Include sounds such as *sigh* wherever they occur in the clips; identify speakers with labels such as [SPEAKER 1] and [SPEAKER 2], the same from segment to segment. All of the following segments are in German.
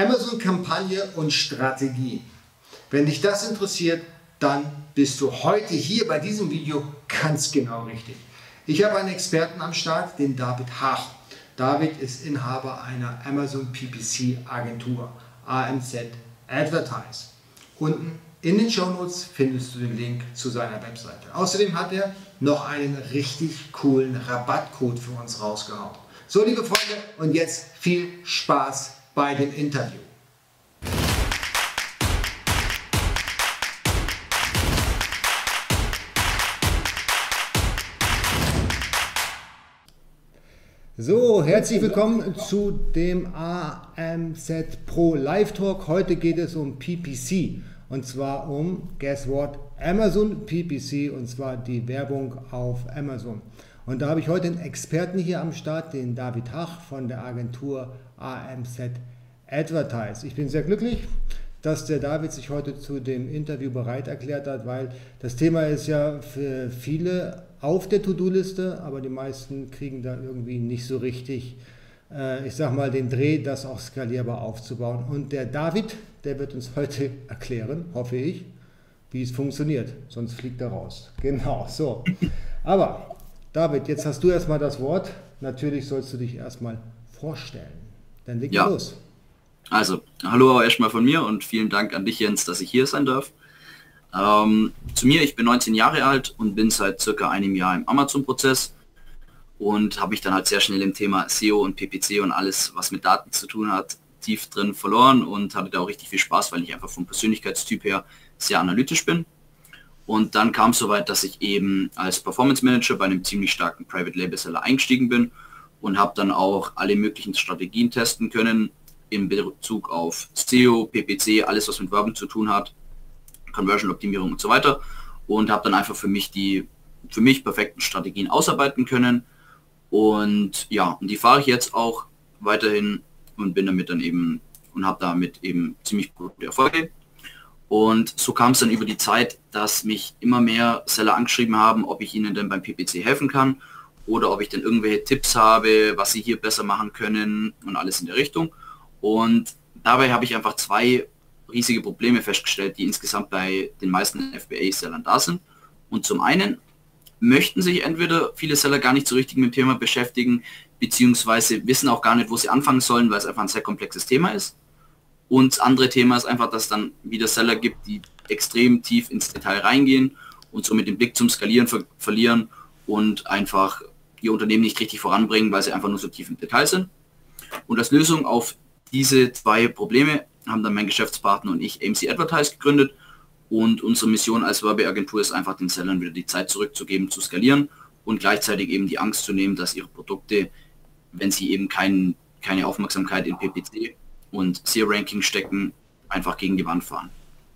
[SPEAKER 1] Amazon-Kampagne und Strategie. Wenn dich das interessiert, dann bist du heute hier bei diesem Video ganz genau richtig. Ich habe einen Experten am Start, den David Hach. David ist Inhaber einer Amazon PPC Agentur, AMZ Advertise. Unten in den Show Notes findest du den Link zu seiner Webseite. Außerdem hat er noch einen richtig coolen Rabattcode für uns rausgehauen. So, liebe Freunde, und jetzt viel Spaß bei dem Interview. So, herzlich willkommen zu dem AMZ Pro Live Talk. Heute geht es um PPC und zwar um, guess what, Amazon PPC und zwar die Werbung auf Amazon. Und da habe ich heute einen Experten hier am Start, den David Hach von der Agentur AMZ Advertise. Ich bin sehr glücklich, dass der David sich heute zu dem Interview bereit erklärt hat, weil das Thema ist ja für viele auf der To-Do-Liste, aber die meisten kriegen da irgendwie nicht so richtig, äh, ich sag mal, den Dreh, das auch skalierbar aufzubauen. Und der David, der wird uns heute *laughs* erklären, hoffe ich, wie es funktioniert. Sonst fliegt er raus. *laughs* Genau, so. Aber David, jetzt hast du erstmal das Wort. Natürlich sollst du dich erstmal vorstellen. Dann leg ja. los.
[SPEAKER 2] Also, hallo auch erstmal von mir und vielen Dank an dich, Jens, dass ich hier sein darf. Ähm, zu mir, ich bin 19 Jahre alt und bin seit circa einem Jahr im Amazon-Prozess und habe mich dann halt sehr schnell im Thema SEO und PPC und alles, was mit Daten zu tun hat, tief drin verloren und hatte da auch richtig viel Spaß, weil ich einfach vom Persönlichkeitstyp her sehr analytisch bin. Und dann kam es soweit, dass ich eben als Performance Manager bei einem ziemlich starken Private Label Seller eingestiegen bin und habe dann auch alle möglichen Strategien testen können in Bezug auf SEO, PPC, alles was mit Werbung zu tun hat Conversion-Optimierung und so weiter und habe dann einfach für mich die für mich perfekten Strategien ausarbeiten können. Und ja, und die fahre ich jetzt auch weiterhin und bin damit dann eben und habe damit eben ziemlich gute Erfolge. Und so kam es dann über die Zeit, dass mich immer mehr Seller angeschrieben haben, ob ich ihnen denn beim PPC helfen kann oder ob ich denn irgendwelche Tipps habe, was sie hier besser machen können und alles in der Richtung. Und dabei habe ich einfach zwei riesige Probleme festgestellt, die insgesamt bei den meisten FBA-Sellern da sind. Und zum einen möchten sich entweder viele Seller gar nicht so richtig mit dem Thema beschäftigen, beziehungsweise wissen auch gar nicht, wo sie anfangen sollen, weil es einfach ein sehr komplexes Thema ist. Und das andere Thema ist einfach, dass es dann wieder Seller gibt, die extrem tief ins Detail reingehen und somit den Blick zum Skalieren ver verlieren und einfach ihr Unternehmen nicht richtig voranbringen, weil sie einfach nur so tief im Detail sind. Und als Lösung auf diese zwei Probleme haben dann mein Geschäftspartner und ich AMC Advertise gegründet und unsere Mission als Werbeagentur ist einfach den Sellern wieder die Zeit zurückzugeben, zu skalieren und gleichzeitig eben die Angst zu nehmen, dass ihre Produkte, wenn sie eben kein, keine Aufmerksamkeit in PPC und SEO-Ranking stecken, einfach gegen die Wand fahren.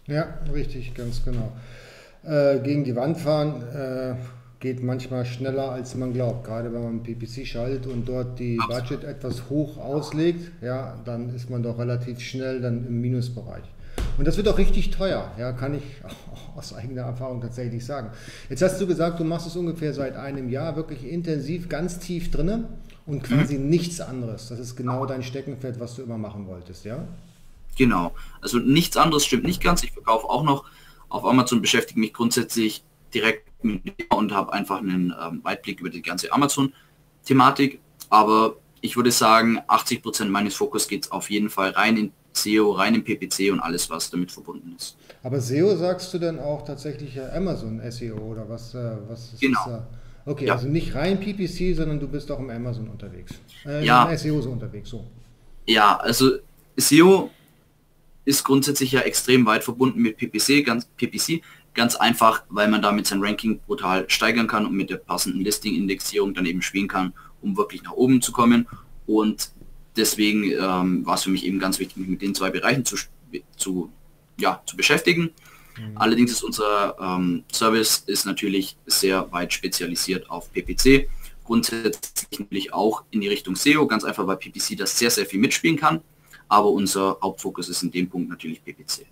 [SPEAKER 1] Ja, richtig, ganz genau. Äh, gegen die Wand fahren, äh, geht manchmal schneller, als man glaubt. Gerade wenn man PPC schaltet und dort die Budget etwas hoch auslegt, ja, dann ist man doch relativ schnell dann im Minusbereich. Und das wird auch richtig teuer, ja, kann ich *laughs* aus eigener Erfahrung tatsächlich sagen. Jetzt hast du gesagt, du machst es ungefähr seit einem Jahr wirklich intensiv, ganz tief drinne und quasi mhm. nichts anderes. Das ist genau dein Steckenpferd, was du immer machen wolltest, ja?
[SPEAKER 2] Genau. Also nichts anderes stimmt nicht ganz. Ich verkaufe auch noch auf Amazon, beschäftige mich grundsätzlich direkt und habe einfach einen ähm, Weitblick über die ganze Amazon-Thematik. Aber ich würde sagen, 80 Prozent meines Fokus geht auf jeden Fall rein in SEO, rein in PPC und alles, was damit verbunden ist.
[SPEAKER 1] Aber SEO sagst du dann auch tatsächlich Amazon SEO oder was, äh, was ist
[SPEAKER 2] genau.
[SPEAKER 1] das? Okay, ja. also nicht rein PPC, sondern du bist auch im Amazon unterwegs.
[SPEAKER 2] Äh, ja.
[SPEAKER 1] SEO so unterwegs, so.
[SPEAKER 2] Ja, also SEO ist grundsätzlich ja extrem weit verbunden mit PPC, ganz PPC, Ganz einfach, weil man damit sein Ranking brutal steigern kann und mit der passenden Listing-Indexierung dann eben spielen kann, um wirklich nach oben zu kommen. Und deswegen ähm, war es für mich eben ganz wichtig, mich mit den zwei Bereichen zu, zu, ja, zu beschäftigen. Mhm. Allerdings ist unser ähm, Service ist natürlich sehr weit spezialisiert auf PPC. Grundsätzlich natürlich auch in die Richtung SEO, ganz einfach, weil PPC das sehr, sehr viel mitspielen kann. Aber unser Hauptfokus ist in dem Punkt natürlich PPC.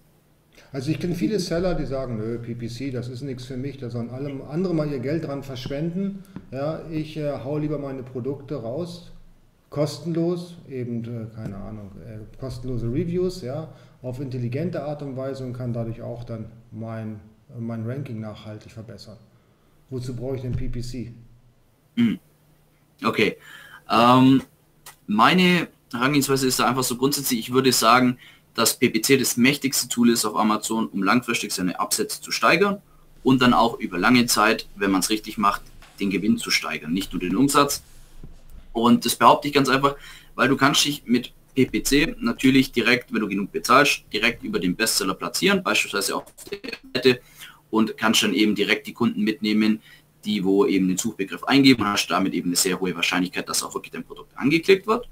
[SPEAKER 1] Also ich kenne viele Seller, die sagen, nö, PPC, das ist nichts für mich, da sollen alle andere mal ihr Geld dran verschwenden. Ja, ich äh, hau lieber meine Produkte raus kostenlos, eben, äh, keine Ahnung, äh, kostenlose Reviews, ja, auf intelligente Art und Weise und kann dadurch auch dann mein, mein Ranking nachhaltig verbessern. Wozu brauche ich denn PPC?
[SPEAKER 2] Hm. Okay. Ähm, meine Herangehensweise ist da einfach so grundsätzlich, ich würde sagen, dass PPC das mächtigste Tool ist auf Amazon, um langfristig seine Absätze zu steigern und dann auch über lange Zeit, wenn man es richtig macht, den Gewinn zu steigern, nicht nur den Umsatz. Und das behaupte ich ganz einfach, weil du kannst dich mit PPC natürlich direkt, wenn du genug bezahlst, direkt über den Bestseller platzieren, beispielsweise auf der Seite und kannst dann eben direkt die Kunden mitnehmen, die wo eben den Suchbegriff eingeben hast damit eben eine sehr hohe Wahrscheinlichkeit, dass auch wirklich dein Produkt angeklickt wird.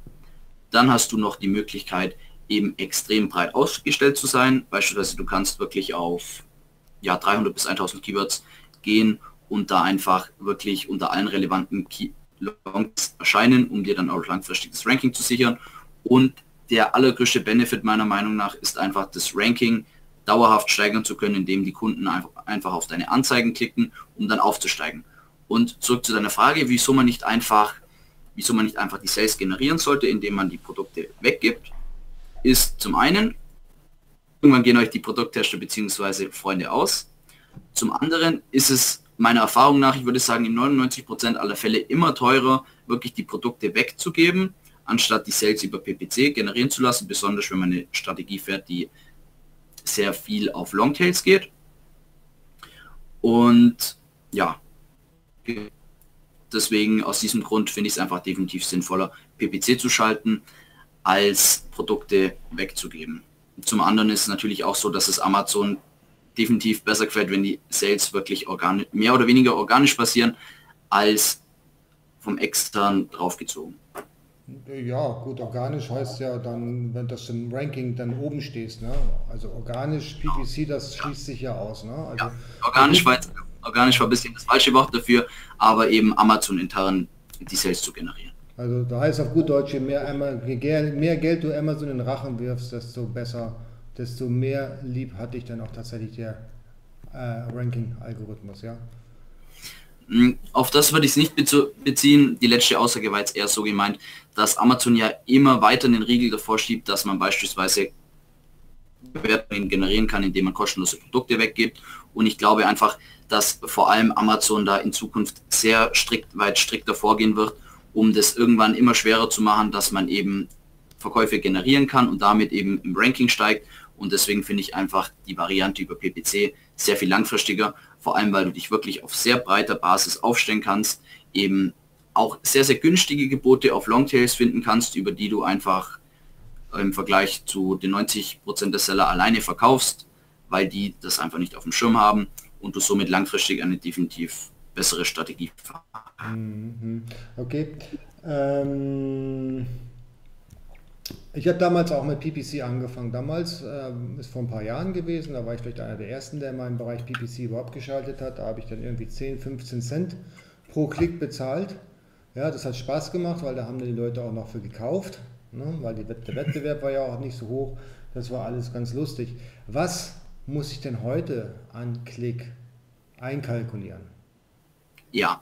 [SPEAKER 2] Dann hast du noch die Möglichkeit, eben extrem breit ausgestellt zu sein. Beispielsweise du kannst wirklich auf ja, 300 bis 1000 Keywords gehen und da einfach wirklich unter allen relevanten Longs erscheinen, um dir dann auch langfristiges Ranking zu sichern. Und der allergrößte Benefit meiner Meinung nach ist einfach das Ranking dauerhaft steigern zu können, indem die Kunden einfach, einfach auf deine Anzeigen klicken, um dann aufzusteigen. Und zurück zu deiner Frage, wieso man nicht einfach, wieso man nicht einfach die Sales generieren sollte, indem man die Produkte weggibt, ist zum einen, irgendwann gehen euch die Produkttester bzw. Freunde aus. Zum anderen ist es meiner Erfahrung nach, ich würde sagen, in 99% aller Fälle immer teurer, wirklich die Produkte wegzugeben, anstatt die Sales über PPC generieren zu lassen, besonders wenn man eine Strategie fährt, die sehr viel auf Longtails geht. Und ja, deswegen aus diesem Grund finde ich es einfach definitiv sinnvoller, PPC zu schalten, als Produkte wegzugeben. Zum anderen ist es natürlich auch so, dass es Amazon definitiv besser gefällt, wenn die Sales wirklich organisch, mehr oder weniger organisch passieren, als vom extern draufgezogen.
[SPEAKER 1] Ja, gut, organisch heißt ja dann, wenn das im Ranking dann oben stehst, ne? Also organisch, PPC, das schließt sich ja aus, ne? Also
[SPEAKER 2] ja, organisch, war, organisch war ein bisschen das falsche Wort dafür, aber eben Amazon intern die Sales zu generieren.
[SPEAKER 1] Also da heißt auf gut Deutsch, je mehr, mehr Geld du Amazon in den Rachen wirfst, desto besser desto mehr lieb hatte ich dann auch tatsächlich der äh, Ranking-Algorithmus, ja.
[SPEAKER 2] Auf das würde ich es nicht beziehen. Die letzte Aussage war jetzt eher so gemeint, dass Amazon ja immer weiter den Riegel davor schiebt, dass man beispielsweise Bewertungen generieren kann, indem man kostenlose Produkte weggibt. Und ich glaube einfach, dass vor allem Amazon da in Zukunft sehr strikt, weit strikter vorgehen wird, um das irgendwann immer schwerer zu machen, dass man eben Verkäufe generieren kann und damit eben im Ranking steigt und deswegen finde ich einfach die Variante über PPC sehr viel langfristiger, vor allem weil du dich wirklich auf sehr breiter Basis aufstellen kannst, eben auch sehr, sehr günstige Gebote auf Longtails finden kannst, über die du einfach im Vergleich zu den 90% der Seller alleine verkaufst, weil die das einfach nicht auf dem Schirm haben und du somit langfristig eine definitiv bessere Strategie
[SPEAKER 1] mhm. Okay. Ähm ich habe damals auch mit PPC angefangen. Damals ähm, ist vor ein paar Jahren gewesen, da war ich vielleicht einer der ersten, der in meinem Bereich PPC überhaupt geschaltet hat. Da habe ich dann irgendwie 10, 15 Cent pro Klick bezahlt. Ja, das hat Spaß gemacht, weil da haben die Leute auch noch für gekauft, ne? weil die, der Wettbewerb war ja auch nicht so hoch. Das war alles ganz lustig. Was muss ich denn heute an Klick einkalkulieren?
[SPEAKER 2] Ja,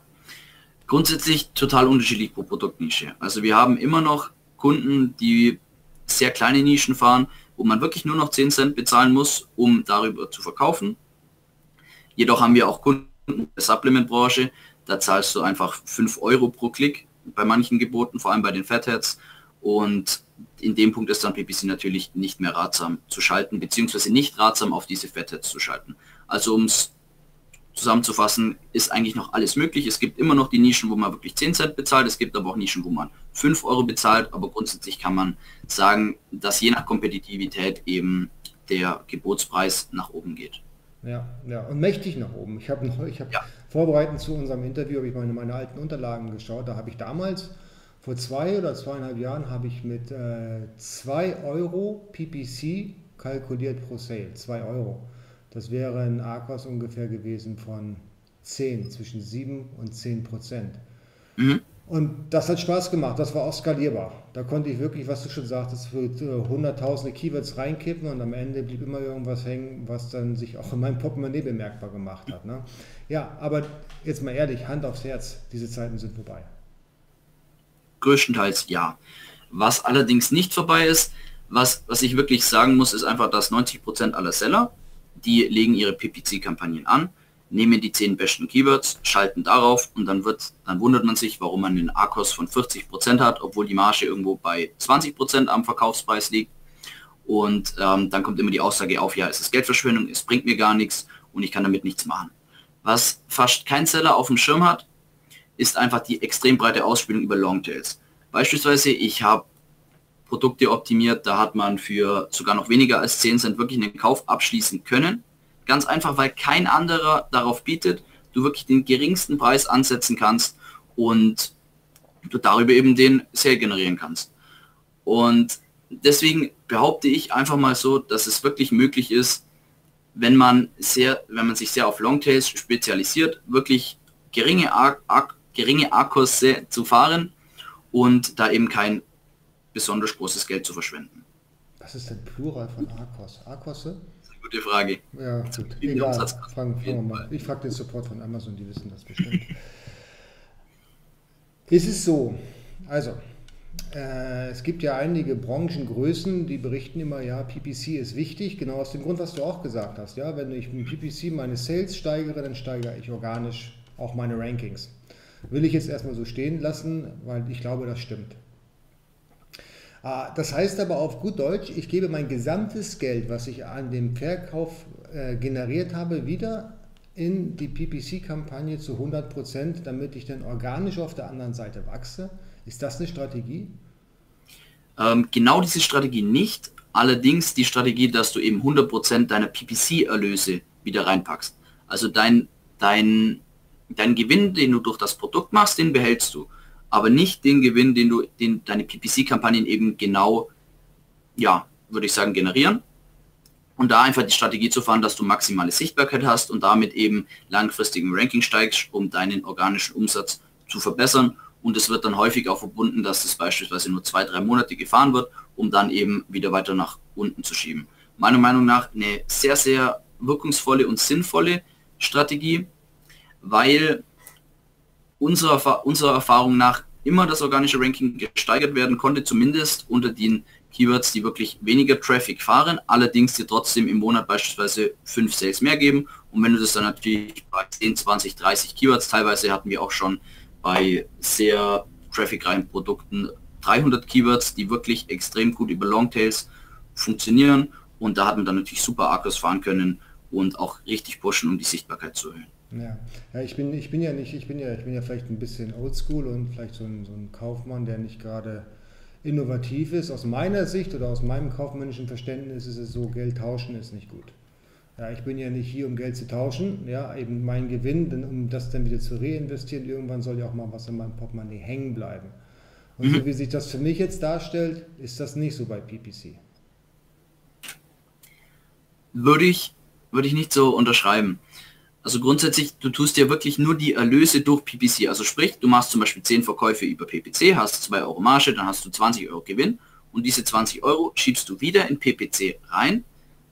[SPEAKER 2] grundsätzlich total unterschiedlich pro Produktnische. Also wir haben immer noch Kunden, die sehr kleine Nischen fahren, wo man wirklich nur noch 10 Cent bezahlen muss, um darüber zu verkaufen. Jedoch haben wir auch Kunden der Supplement-Branche, da zahlst du einfach 5 Euro pro Klick bei manchen Geboten, vor allem bei den Fatheads. Und in dem Punkt ist dann PPC natürlich nicht mehr ratsam zu schalten, beziehungsweise nicht ratsam auf diese Fatheads zu schalten. Also um es zusammenzufassen, ist eigentlich noch alles möglich. Es gibt immer noch die Nischen, wo man wirklich 10 Cent bezahlt. Es gibt aber auch Nischen, wo man 5 Euro bezahlt. Aber grundsätzlich kann man sagen, dass je nach Kompetitivität eben der Gebotspreis nach oben geht.
[SPEAKER 1] Ja, ja, und mächtig nach oben. Ich habe ich hab ja. vorbereitend zu unserem Interview, habe ich meine, meine alten Unterlagen geschaut. Da habe ich damals, vor zwei oder zweieinhalb Jahren, habe ich mit 2 äh, Euro PPC kalkuliert pro Sale. 2 Euro. Das wäre ein Aquas ungefähr gewesen von 10, zwischen 7 und 10 Prozent. Mhm. Und das hat Spaß gemacht, das war auch skalierbar. Da konnte ich wirklich, was du schon sagtest, für äh, hunderttausende Keywords reinkippen und am Ende blieb immer irgendwas hängen, was dann sich auch in meinem Portemonnaie bemerkbar gemacht hat. Ne? Ja, aber jetzt mal ehrlich, Hand aufs Herz, diese Zeiten sind vorbei.
[SPEAKER 2] größtenteils ja. Was allerdings nicht vorbei ist, was, was ich wirklich sagen muss, ist einfach, dass 90% aller Seller, die legen ihre PPC-Kampagnen an, nehmen die 10 besten Keywords, schalten darauf und dann wird, dann wundert man sich, warum man einen ARKOS von 40% hat, obwohl die Marge irgendwo bei 20% am Verkaufspreis liegt. Und ähm, dann kommt immer die Aussage auf, ja, es ist Geldverschwendung, es bringt mir gar nichts und ich kann damit nichts machen. Was fast kein Seller auf dem Schirm hat, ist einfach die extrem breite Ausspielung über Longtails. Beispielsweise, ich habe Produkte optimiert, da hat man für sogar noch weniger als 10 Cent wirklich einen Kauf abschließen können. Ganz einfach, weil kein anderer darauf bietet, du wirklich den geringsten Preis ansetzen kannst und du darüber eben den Sale generieren kannst. Und deswegen behaupte ich einfach mal so, dass es wirklich möglich ist, wenn man sehr, wenn man sich sehr auf Longtails spezialisiert, wirklich geringe, Ar Ar geringe Akkus zu fahren und da eben kein besonders großes Geld zu verschwenden.
[SPEAKER 1] Was ist denn Plural von Akos? Akosse?
[SPEAKER 2] Gute Frage.
[SPEAKER 1] Ja, gut. Egal. Fragen, fragen mal. Ich frage den Support von Amazon, die wissen das bestimmt. ist es so, also, äh, es gibt ja einige Branchengrößen, die berichten immer, ja, PPC ist wichtig, genau aus dem Grund, was du auch gesagt hast. Ja, wenn ich mit PPC meine Sales steigere, dann steigere ich organisch auch meine Rankings. Will ich jetzt erstmal so stehen lassen, weil ich glaube, das stimmt. Ah, das heißt aber auf gut Deutsch, ich gebe mein gesamtes Geld, was ich an dem Verkauf äh, generiert habe, wieder in die PPC-Kampagne zu 100 Prozent, damit ich dann organisch auf der anderen Seite wachse. Ist das eine Strategie?
[SPEAKER 2] Ähm, genau diese Strategie nicht. Allerdings die Strategie, dass du eben 100 Prozent deiner PPC-Erlöse wieder reinpackst. Also dein, dein, dein Gewinn, den du durch das Produkt machst, den behältst du aber nicht den Gewinn, den du, den deine PPC-Kampagnen eben genau, ja, würde ich sagen, generieren. Und da einfach die Strategie zu fahren, dass du maximale Sichtbarkeit hast und damit eben langfristigen Ranking steigst, um deinen organischen Umsatz zu verbessern. Und es wird dann häufig auch verbunden, dass es beispielsweise nur zwei, drei Monate gefahren wird, um dann eben wieder weiter nach unten zu schieben. Meiner Meinung nach eine sehr, sehr wirkungsvolle und sinnvolle Strategie, weil unserer, unserer Erfahrung nach immer das organische Ranking gesteigert werden konnte, zumindest unter den Keywords, die wirklich weniger Traffic fahren, allerdings dir trotzdem im Monat beispielsweise 5 Sales mehr geben. Und wenn du das dann natürlich bei 10, 20, 30 Keywords, teilweise hatten wir auch schon bei sehr trafficreichen Produkten 300 Keywords, die wirklich extrem gut über Longtails funktionieren. Und da hat man dann natürlich super Akkus fahren können und auch richtig pushen, um die Sichtbarkeit zu erhöhen.
[SPEAKER 1] Ja, ja ich, bin, ich bin ja nicht, ich bin ja, ich bin ja vielleicht ein bisschen oldschool und vielleicht so ein, so ein Kaufmann, der nicht gerade innovativ ist. Aus meiner Sicht oder aus meinem kaufmännischen Verständnis ist es so, Geld tauschen ist nicht gut. Ja, ich bin ja nicht hier, um Geld zu tauschen, ja, eben mein Gewinn, denn, um das dann wieder zu reinvestieren, irgendwann soll ja auch mal was in meinem Portemonnaie hängen bleiben. Und mhm. so wie sich das für mich jetzt darstellt, ist das nicht so bei PPC.
[SPEAKER 2] Würde ich, würde ich nicht so unterschreiben. Also grundsätzlich, du tust ja wirklich nur die Erlöse durch PPC. Also sprich, du machst zum Beispiel 10 Verkäufe über PPC, hast 2 Euro Marge, dann hast du 20 Euro Gewinn und diese 20 Euro schiebst du wieder in PPC rein,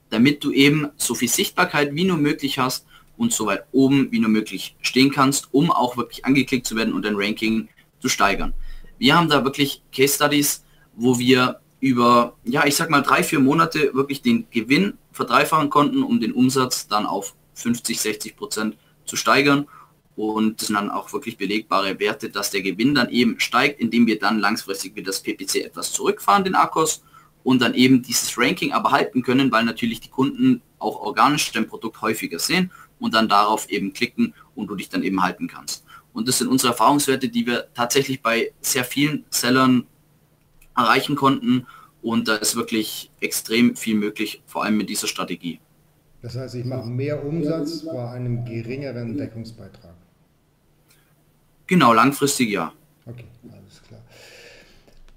[SPEAKER 2] damit du eben so viel Sichtbarkeit wie nur möglich hast und so weit oben wie nur möglich stehen kannst, um auch wirklich angeklickt zu werden und dein Ranking zu steigern. Wir haben da wirklich Case Studies, wo wir über, ja, ich sag mal drei, vier Monate wirklich den Gewinn verdreifachen konnten, um den Umsatz dann auf 50, 60 Prozent zu steigern. Und das sind dann auch wirklich belegbare Werte, dass der Gewinn dann eben steigt, indem wir dann langfristig wieder das PPC etwas zurückfahren, den Akkus, und dann eben dieses Ranking aber halten können, weil natürlich die Kunden auch organisch dein Produkt häufiger sehen und dann darauf eben klicken und du dich dann eben halten kannst. Und das sind unsere Erfahrungswerte, die wir tatsächlich bei sehr vielen Sellern erreichen konnten. Und da ist wirklich extrem viel möglich, vor allem mit dieser Strategie.
[SPEAKER 1] Das heißt, ich mache mehr Umsatz bei einem geringeren Deckungsbeitrag.
[SPEAKER 2] Genau, langfristig ja.
[SPEAKER 1] Okay, alles klar.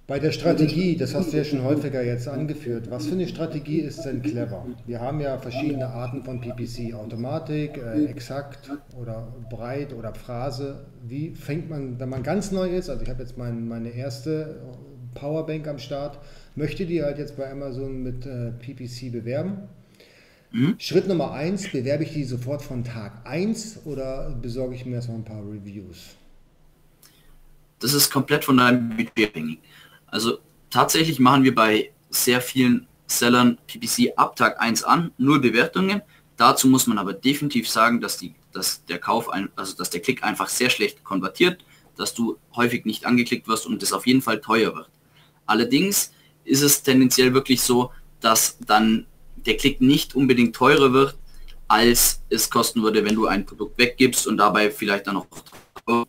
[SPEAKER 1] Bei der Strategie, das hast du ja schon häufiger jetzt angeführt, was für eine Strategie ist denn clever? Wir haben ja verschiedene Arten von PPC, Automatik, äh, exakt oder breit oder Phrase. Wie fängt man, wenn man ganz neu ist, also ich habe jetzt mein, meine erste Powerbank am Start, möchte die halt jetzt bei Amazon mit äh, PPC bewerben? Mhm. Schritt Nummer eins, bewerbe ich die sofort von Tag 1 oder besorge ich mir erstmal ein paar Reviews?
[SPEAKER 2] das ist komplett von deinem Budget abhängig. Also tatsächlich machen wir bei sehr vielen Sellern PPC ab Tag 1 an, nur Bewertungen. Dazu muss man aber definitiv sagen, dass, die, dass der Kauf, ein, also dass der Klick einfach sehr schlecht konvertiert, dass du häufig nicht angeklickt wirst und es auf jeden Fall teuer wird. Allerdings ist es tendenziell wirklich so, dass dann der Klick nicht unbedingt teurer wird, als es kosten würde, wenn du ein Produkt weggibst und dabei vielleicht dann noch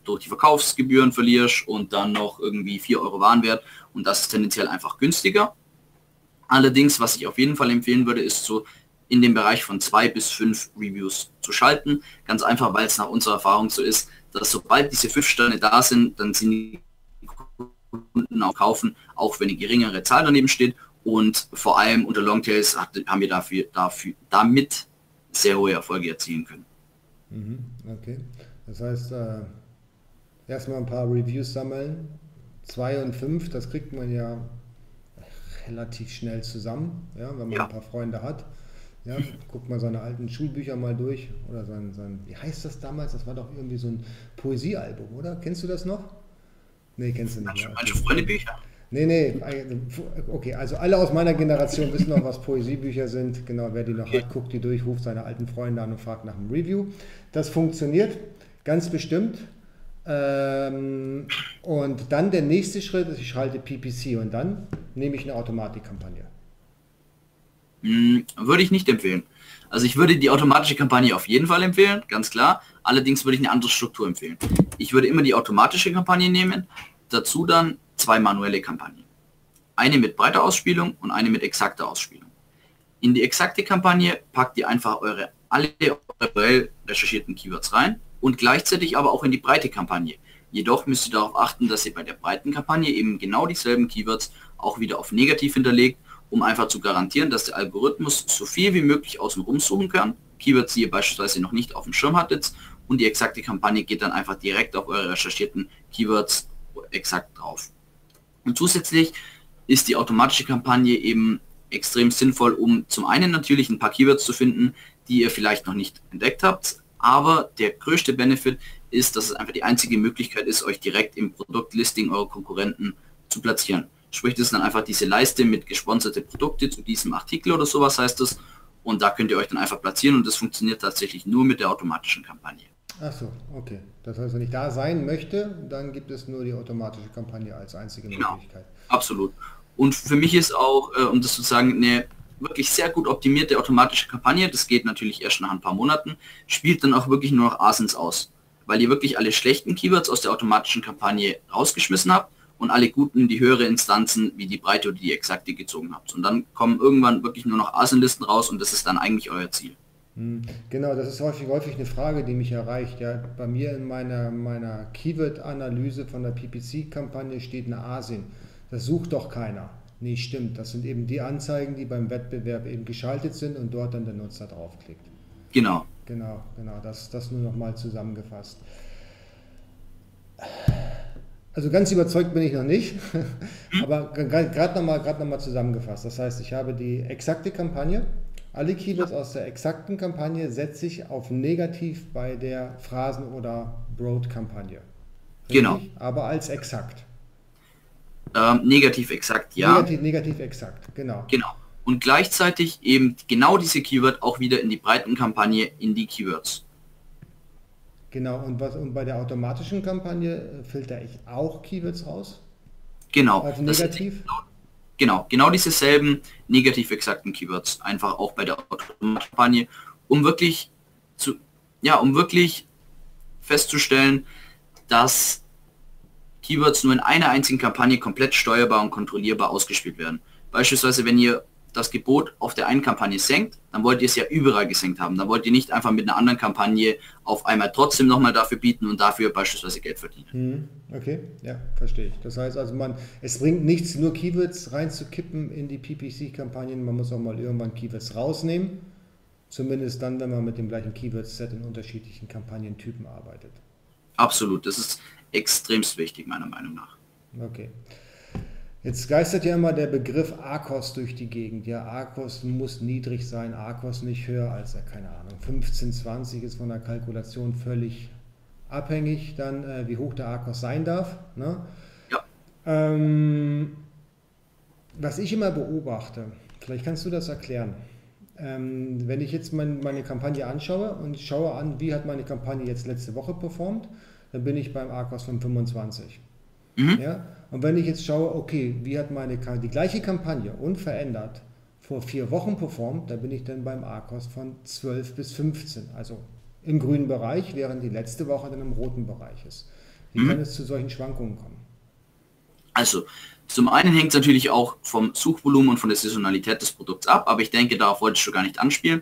[SPEAKER 2] durch die Verkaufsgebühren verlierst und dann noch irgendwie 4 Euro Warenwert und das ist tendenziell einfach günstiger. Allerdings, was ich auf jeden Fall empfehlen würde, ist so in dem Bereich von zwei bis fünf Reviews zu schalten. Ganz einfach, weil es nach unserer Erfahrung so ist, dass sobald diese fünf Sterne da sind, dann sind die Kunden auch kaufen, auch wenn eine geringere Zahl daneben steht. Und vor allem unter Longtails haben wir dafür, dafür, damit sehr hohe Erfolge erzielen können.
[SPEAKER 1] Mhm, okay. Das heißt, äh, erstmal ein paar Reviews sammeln. Zwei und fünf, das kriegt man ja relativ schnell zusammen, ja, wenn man ja. ein paar Freunde hat. Ja, guckt mal seine alten Schulbücher mal durch oder sein, sein, wie heißt das damals? Das war doch irgendwie so ein Poesiealbum, oder? Kennst du das noch? Nee, kennst du nicht. Manche,
[SPEAKER 2] manche Freundebücher?
[SPEAKER 1] Nee, nee, okay, also alle aus meiner Generation wissen noch, was Poesiebücher sind. Genau, wer die noch hat, guckt die durch, ruft seine alten Freunde an und fragt nach einem Review. Das funktioniert ganz bestimmt. Ähm, und dann der nächste Schritt ist, ich schalte PPC und dann nehme ich eine Automatikkampagne.
[SPEAKER 2] Hm, würde ich nicht empfehlen. Also ich würde die automatische Kampagne auf jeden Fall empfehlen, ganz klar. Allerdings würde ich eine andere Struktur empfehlen. Ich würde immer die automatische Kampagne nehmen, dazu dann zwei manuelle Kampagnen. Eine mit breiter Ausspielung und eine mit exakter Ausspielung. In die exakte Kampagne packt ihr einfach eure alle eure recherchierten Keywords rein und gleichzeitig aber auch in die breite Kampagne. Jedoch müsst ihr darauf achten, dass ihr bei der breiten Kampagne eben genau dieselben Keywords auch wieder auf negativ hinterlegt, um einfach zu garantieren, dass der Algorithmus so viel wie möglich außen rum suchen kann. Keywords, die ihr beispielsweise noch nicht auf dem Schirm hattet und die exakte Kampagne geht dann einfach direkt auf eure recherchierten Keywords exakt drauf. Und zusätzlich ist die automatische Kampagne eben extrem sinnvoll, um zum einen natürlich ein paar Keywords zu finden, die ihr vielleicht noch nicht entdeckt habt, aber der größte Benefit ist, dass es einfach die einzige Möglichkeit ist, euch direkt im Produktlisting eurer Konkurrenten zu platzieren. Sprich, das ist dann einfach diese Leiste mit gesponserte Produkte zu diesem Artikel oder sowas heißt es. Und da könnt ihr euch dann einfach platzieren und das funktioniert tatsächlich nur mit der automatischen Kampagne.
[SPEAKER 1] Ach so, okay. Das heißt, wenn ich da sein möchte, dann gibt es nur die automatische Kampagne als einzige genau, Möglichkeit.
[SPEAKER 2] Absolut. Und für mich ist auch, äh, um das zu sagen, eine wirklich sehr gut optimierte automatische Kampagne, das geht natürlich erst nach ein paar Monaten, spielt dann auch wirklich nur noch Asens aus, weil ihr wirklich alle schlechten Keywords aus der automatischen Kampagne rausgeschmissen habt und alle guten die höhere Instanzen wie die Breite oder die Exakte gezogen habt. Und dann kommen irgendwann wirklich nur noch Asenlisten raus und das ist dann eigentlich euer Ziel.
[SPEAKER 1] Hm, genau, das ist häufig, häufig eine Frage, die mich erreicht. Ja, bei mir in meiner, meiner Keyword-Analyse von der PPC-Kampagne steht eine ASIN. Das sucht doch keiner. Nee, stimmt. Das sind eben die Anzeigen, die beim Wettbewerb eben geschaltet sind und dort dann der Nutzer draufklickt.
[SPEAKER 2] Genau.
[SPEAKER 1] Genau, genau. Das, das nur noch mal zusammengefasst. Also ganz überzeugt bin ich noch nicht, *laughs* aber gerade nochmal noch mal zusammengefasst. Das heißt, ich habe die exakte Kampagne. Alle Keywords aus der exakten Kampagne setze ich auf negativ bei der Phrasen- oder Broad-Kampagne.
[SPEAKER 2] Genau.
[SPEAKER 1] Aber als exakt.
[SPEAKER 2] Ähm, negativ exakt, ja.
[SPEAKER 1] Negativ, negativ exakt, genau.
[SPEAKER 2] Genau. Und gleichzeitig eben genau diese Keyword auch wieder in die Breitenkampagne in die Keywords.
[SPEAKER 1] Genau, und, was, und bei der automatischen Kampagne äh, filter ich auch Keywords raus?
[SPEAKER 2] Genau.
[SPEAKER 1] Auf negativ?
[SPEAKER 2] Genau, genau, genau diese selben negativ exakten Keywords, einfach auch bei der automatischen Kampagne, um wirklich zu, ja, um wirklich festzustellen, dass Keywords nur in einer einzigen Kampagne komplett steuerbar und kontrollierbar ausgespielt werden. Beispielsweise, wenn ihr das Gebot auf der einen Kampagne senkt, dann wollt ihr es ja überall gesenkt haben. Dann wollt ihr nicht einfach mit einer anderen Kampagne auf einmal trotzdem nochmal dafür bieten und dafür beispielsweise Geld verdienen.
[SPEAKER 1] Hm, okay, ja, verstehe ich. Das heißt also, man, es bringt nichts, nur Keywords reinzukippen in die PPC-Kampagnen. Man muss auch mal irgendwann Keywords rausnehmen. Zumindest dann, wenn man mit dem gleichen Keyword-Set in unterschiedlichen Kampagnentypen arbeitet.
[SPEAKER 2] Absolut. Das ist extremst wichtig, meiner Meinung nach.
[SPEAKER 1] Okay. Jetzt geistert ja immer der Begriff ARKOS durch die Gegend. Ja, ARKOS muss niedrig sein, ARKOS nicht höher als, keine Ahnung, 15, 20 ist von der Kalkulation völlig abhängig dann, äh, wie hoch der ARKOS sein darf. Ne?
[SPEAKER 2] Ja.
[SPEAKER 1] Ähm, was ich immer beobachte, vielleicht kannst du das erklären. Ähm, wenn ich jetzt mein, meine Kampagne anschaue und schaue an, wie hat meine Kampagne jetzt letzte Woche performt, dann bin ich beim ARKOS von 25. Mhm. Ja? Und wenn ich jetzt schaue, okay, wie hat meine die gleiche Kampagne unverändert vor vier Wochen performt, dann bin ich dann beim ARKOS von 12 bis 15, also im grünen Bereich, während die letzte Woche dann im roten Bereich ist. Wie mhm. kann es zu solchen Schwankungen kommen?
[SPEAKER 2] Also, zum einen hängt es natürlich auch vom Suchvolumen und von der Saisonalität des Produkts ab, aber ich denke, darauf wolltest du gar nicht anspielen.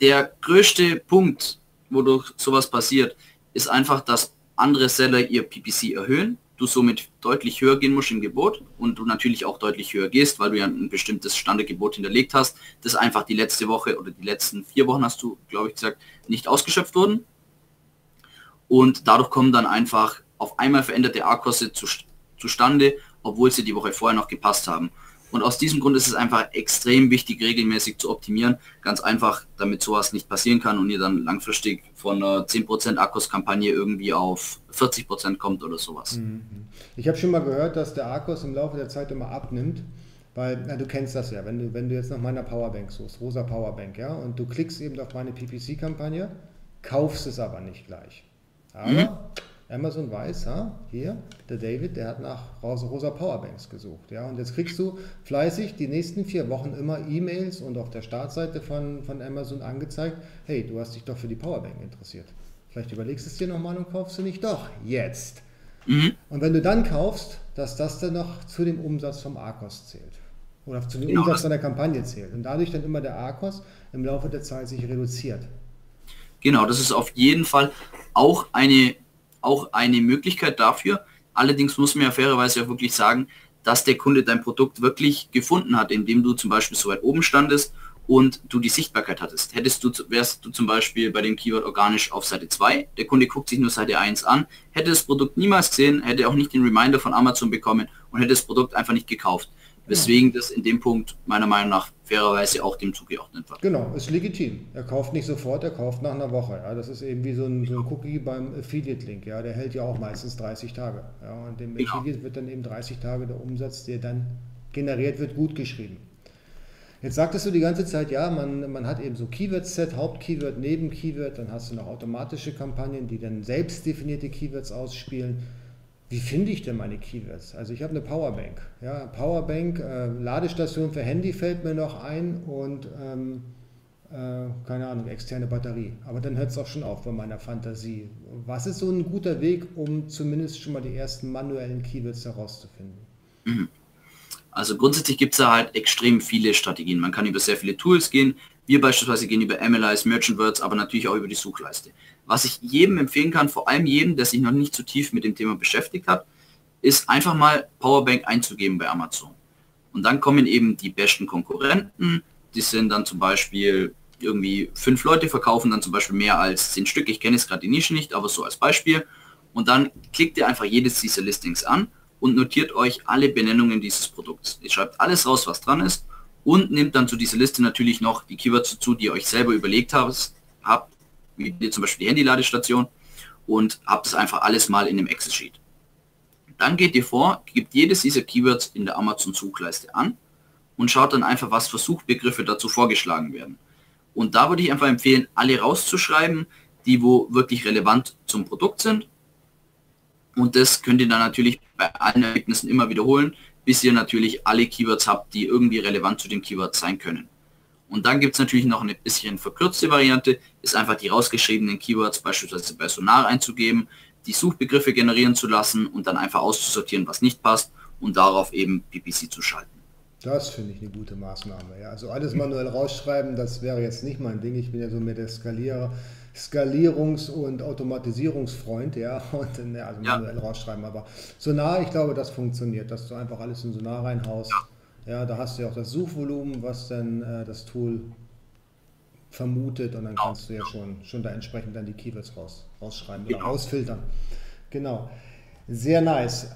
[SPEAKER 2] Der größte Punkt, wodurch sowas passiert, ist einfach, dass andere Seller ihr PPC erhöhen, du somit deutlich höher gehen musst im Gebot und du natürlich auch deutlich höher gehst, weil du ja ein bestimmtes Standardgebot hinterlegt hast, das einfach die letzte Woche oder die letzten vier Wochen hast du, glaube ich, gesagt, nicht ausgeschöpft wurden. Und dadurch kommen dann einfach auf einmal veränderte A-Kurse zu, zustande obwohl sie die Woche vorher noch gepasst haben. Und aus diesem Grund ist es einfach extrem wichtig, regelmäßig zu optimieren. Ganz einfach, damit sowas nicht passieren kann und ihr dann langfristig von einer 10% Akkus-Kampagne irgendwie auf 40% kommt oder sowas. Mhm.
[SPEAKER 1] Ich habe schon mal gehört, dass der Akkus im Laufe der Zeit immer abnimmt. Weil, na, du kennst das ja, wenn du, wenn du jetzt nach meiner Powerbank suchst, rosa Powerbank, ja, und du klickst eben auf meine PPC-Kampagne, kaufst es aber nicht gleich. Aber mhm Amazon weiß, ha, hier, der David, der hat nach rosa, Powerbanks gesucht. Ja, und jetzt kriegst du fleißig die nächsten vier Wochen immer E-Mails und auf der Startseite von, von Amazon angezeigt, hey, du hast dich doch für die Powerbank interessiert. Vielleicht überlegst du es dir nochmal und kaufst du nicht doch jetzt. Mhm. Und wenn du dann kaufst, dass das dann noch zu dem Umsatz vom Arcos zählt. Oder zu dem genau, Umsatz von der Kampagne zählt. Und dadurch dann immer der Arcos im Laufe der Zeit sich reduziert.
[SPEAKER 2] Genau, das ist auf jeden Fall auch eine auch eine Möglichkeit dafür. Allerdings muss man ja fairerweise auch wirklich sagen, dass der Kunde dein Produkt wirklich gefunden hat, indem du zum Beispiel so weit oben standest und du die Sichtbarkeit hattest. Hättest du, wärst du zum Beispiel bei dem Keyword organisch auf Seite 2, der Kunde guckt sich nur Seite 1 an, hätte das Produkt niemals gesehen, hätte auch nicht den Reminder von Amazon bekommen und hätte das Produkt einfach nicht gekauft. Weswegen das in dem Punkt meiner Meinung nach fairerweise auch dem zugeordnet wird.
[SPEAKER 1] Genau, ist legitim. Er kauft nicht sofort, er kauft nach einer Woche. Ja. Das ist eben wie so ein, so ein Cookie beim Affiliate-Link. Ja. Der hält ja auch meistens 30 Tage. Ja. Und dem genau. Affiliate wird dann eben 30 Tage der Umsatz, der dann generiert wird, gut geschrieben. Jetzt sagtest du die ganze Zeit, ja, man, man hat eben so Keyword-Set, Hauptkeyword, Nebenkeyword, dann hast du noch automatische Kampagnen, die dann selbst definierte Keywords ausspielen wie finde ich denn meine Keywords? Also ich habe eine Powerbank. Ja, Powerbank, äh, Ladestation für Handy fällt mir noch ein und ähm, äh, keine Ahnung, externe Batterie. Aber dann hört es auch schon auf bei meiner Fantasie. Was ist so ein guter Weg, um zumindest schon mal die ersten manuellen Keywords herauszufinden?
[SPEAKER 2] Mhm. Also grundsätzlich gibt es da halt extrem viele Strategien. Man kann über sehr viele Tools gehen. Wir beispielsweise gehen über MLIs, Merchant Words, aber natürlich auch über die Suchleiste. Was ich jedem empfehlen kann, vor allem jedem, der sich noch nicht so tief mit dem Thema beschäftigt hat, ist einfach mal Powerbank einzugeben bei Amazon. Und dann kommen eben die besten Konkurrenten. Die sind dann zum Beispiel irgendwie fünf Leute verkaufen dann zum Beispiel mehr als zehn Stück. Ich kenne jetzt gerade die Nische nicht, aber so als Beispiel. Und dann klickt ihr einfach jedes dieser Listings an und notiert euch alle Benennungen dieses Produkts. Ihr schreibt alles raus, was dran ist und nehmt dann zu dieser Liste natürlich noch die Keywords dazu, die ihr euch selber überlegt habt, wie zum Beispiel die Handy-Ladestation und habt es einfach alles mal in dem Excel-Sheet. Dann geht ihr vor, gebt jedes dieser Keywords in der Amazon-Suchleiste an und schaut dann einfach, was für Suchbegriffe dazu vorgeschlagen werden. Und da würde ich einfach empfehlen, alle rauszuschreiben, die wo wirklich relevant zum Produkt sind. Und das könnt ihr dann natürlich bei allen Ergebnissen immer wiederholen, bis ihr natürlich alle Keywords habt, die irgendwie relevant zu dem Keyword sein können. Und dann gibt es natürlich noch eine bisschen verkürzte Variante, ist einfach die rausgeschriebenen Keywords beispielsweise bei Sonar einzugeben, die Suchbegriffe generieren zu lassen und dann einfach auszusortieren, was nicht passt und darauf eben PPC zu schalten.
[SPEAKER 1] Das finde ich eine gute Maßnahme. Ja. Also alles manuell rausschreiben, das wäre jetzt nicht mein Ding. Ich bin ja so mehr der Skalierer, Skalierungs- und Automatisierungsfreund, ja, *laughs* und ne, also manuell ja. rausschreiben. Aber Sonar, ich glaube, das funktioniert, dass du einfach alles in Sonar reinhaust. Ja ja, da hast du ja auch das Suchvolumen, was dann äh, das Tool vermutet und dann genau. kannst du ja schon, schon da entsprechend dann die Keywords raus, rausschreiben oder genau. rausfiltern. Genau. Sehr nice.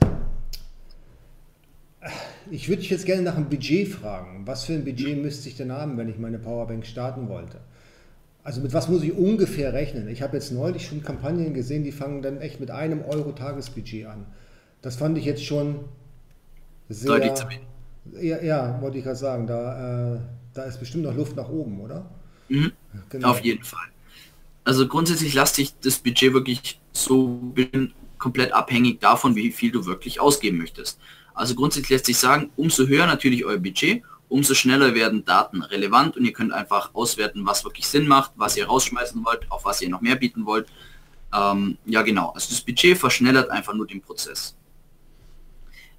[SPEAKER 1] Ich würde dich jetzt gerne nach einem Budget fragen. Was für ein Budget müsste ich denn haben, wenn ich meine Powerbank starten wollte? Also mit was muss ich ungefähr rechnen? Ich habe jetzt neulich schon Kampagnen gesehen, die fangen dann echt mit einem Euro Tagesbudget an. Das fand ich jetzt schon sehr... Deutlich zu. Ja, ja, wollte ich gerade sagen, da, äh, da ist bestimmt noch Luft nach oben, oder?
[SPEAKER 2] Mhm. Genau. Auf jeden Fall. Also grundsätzlich lasse ich das Budget wirklich so komplett abhängig davon, wie viel du wirklich ausgeben möchtest. Also grundsätzlich lässt sich sagen, umso höher natürlich euer Budget, umso schneller werden Daten relevant und ihr könnt einfach auswerten, was wirklich Sinn macht, was ihr rausschmeißen wollt, auf was ihr noch mehr bieten wollt. Ähm, ja genau, also das Budget verschnellert einfach nur den Prozess.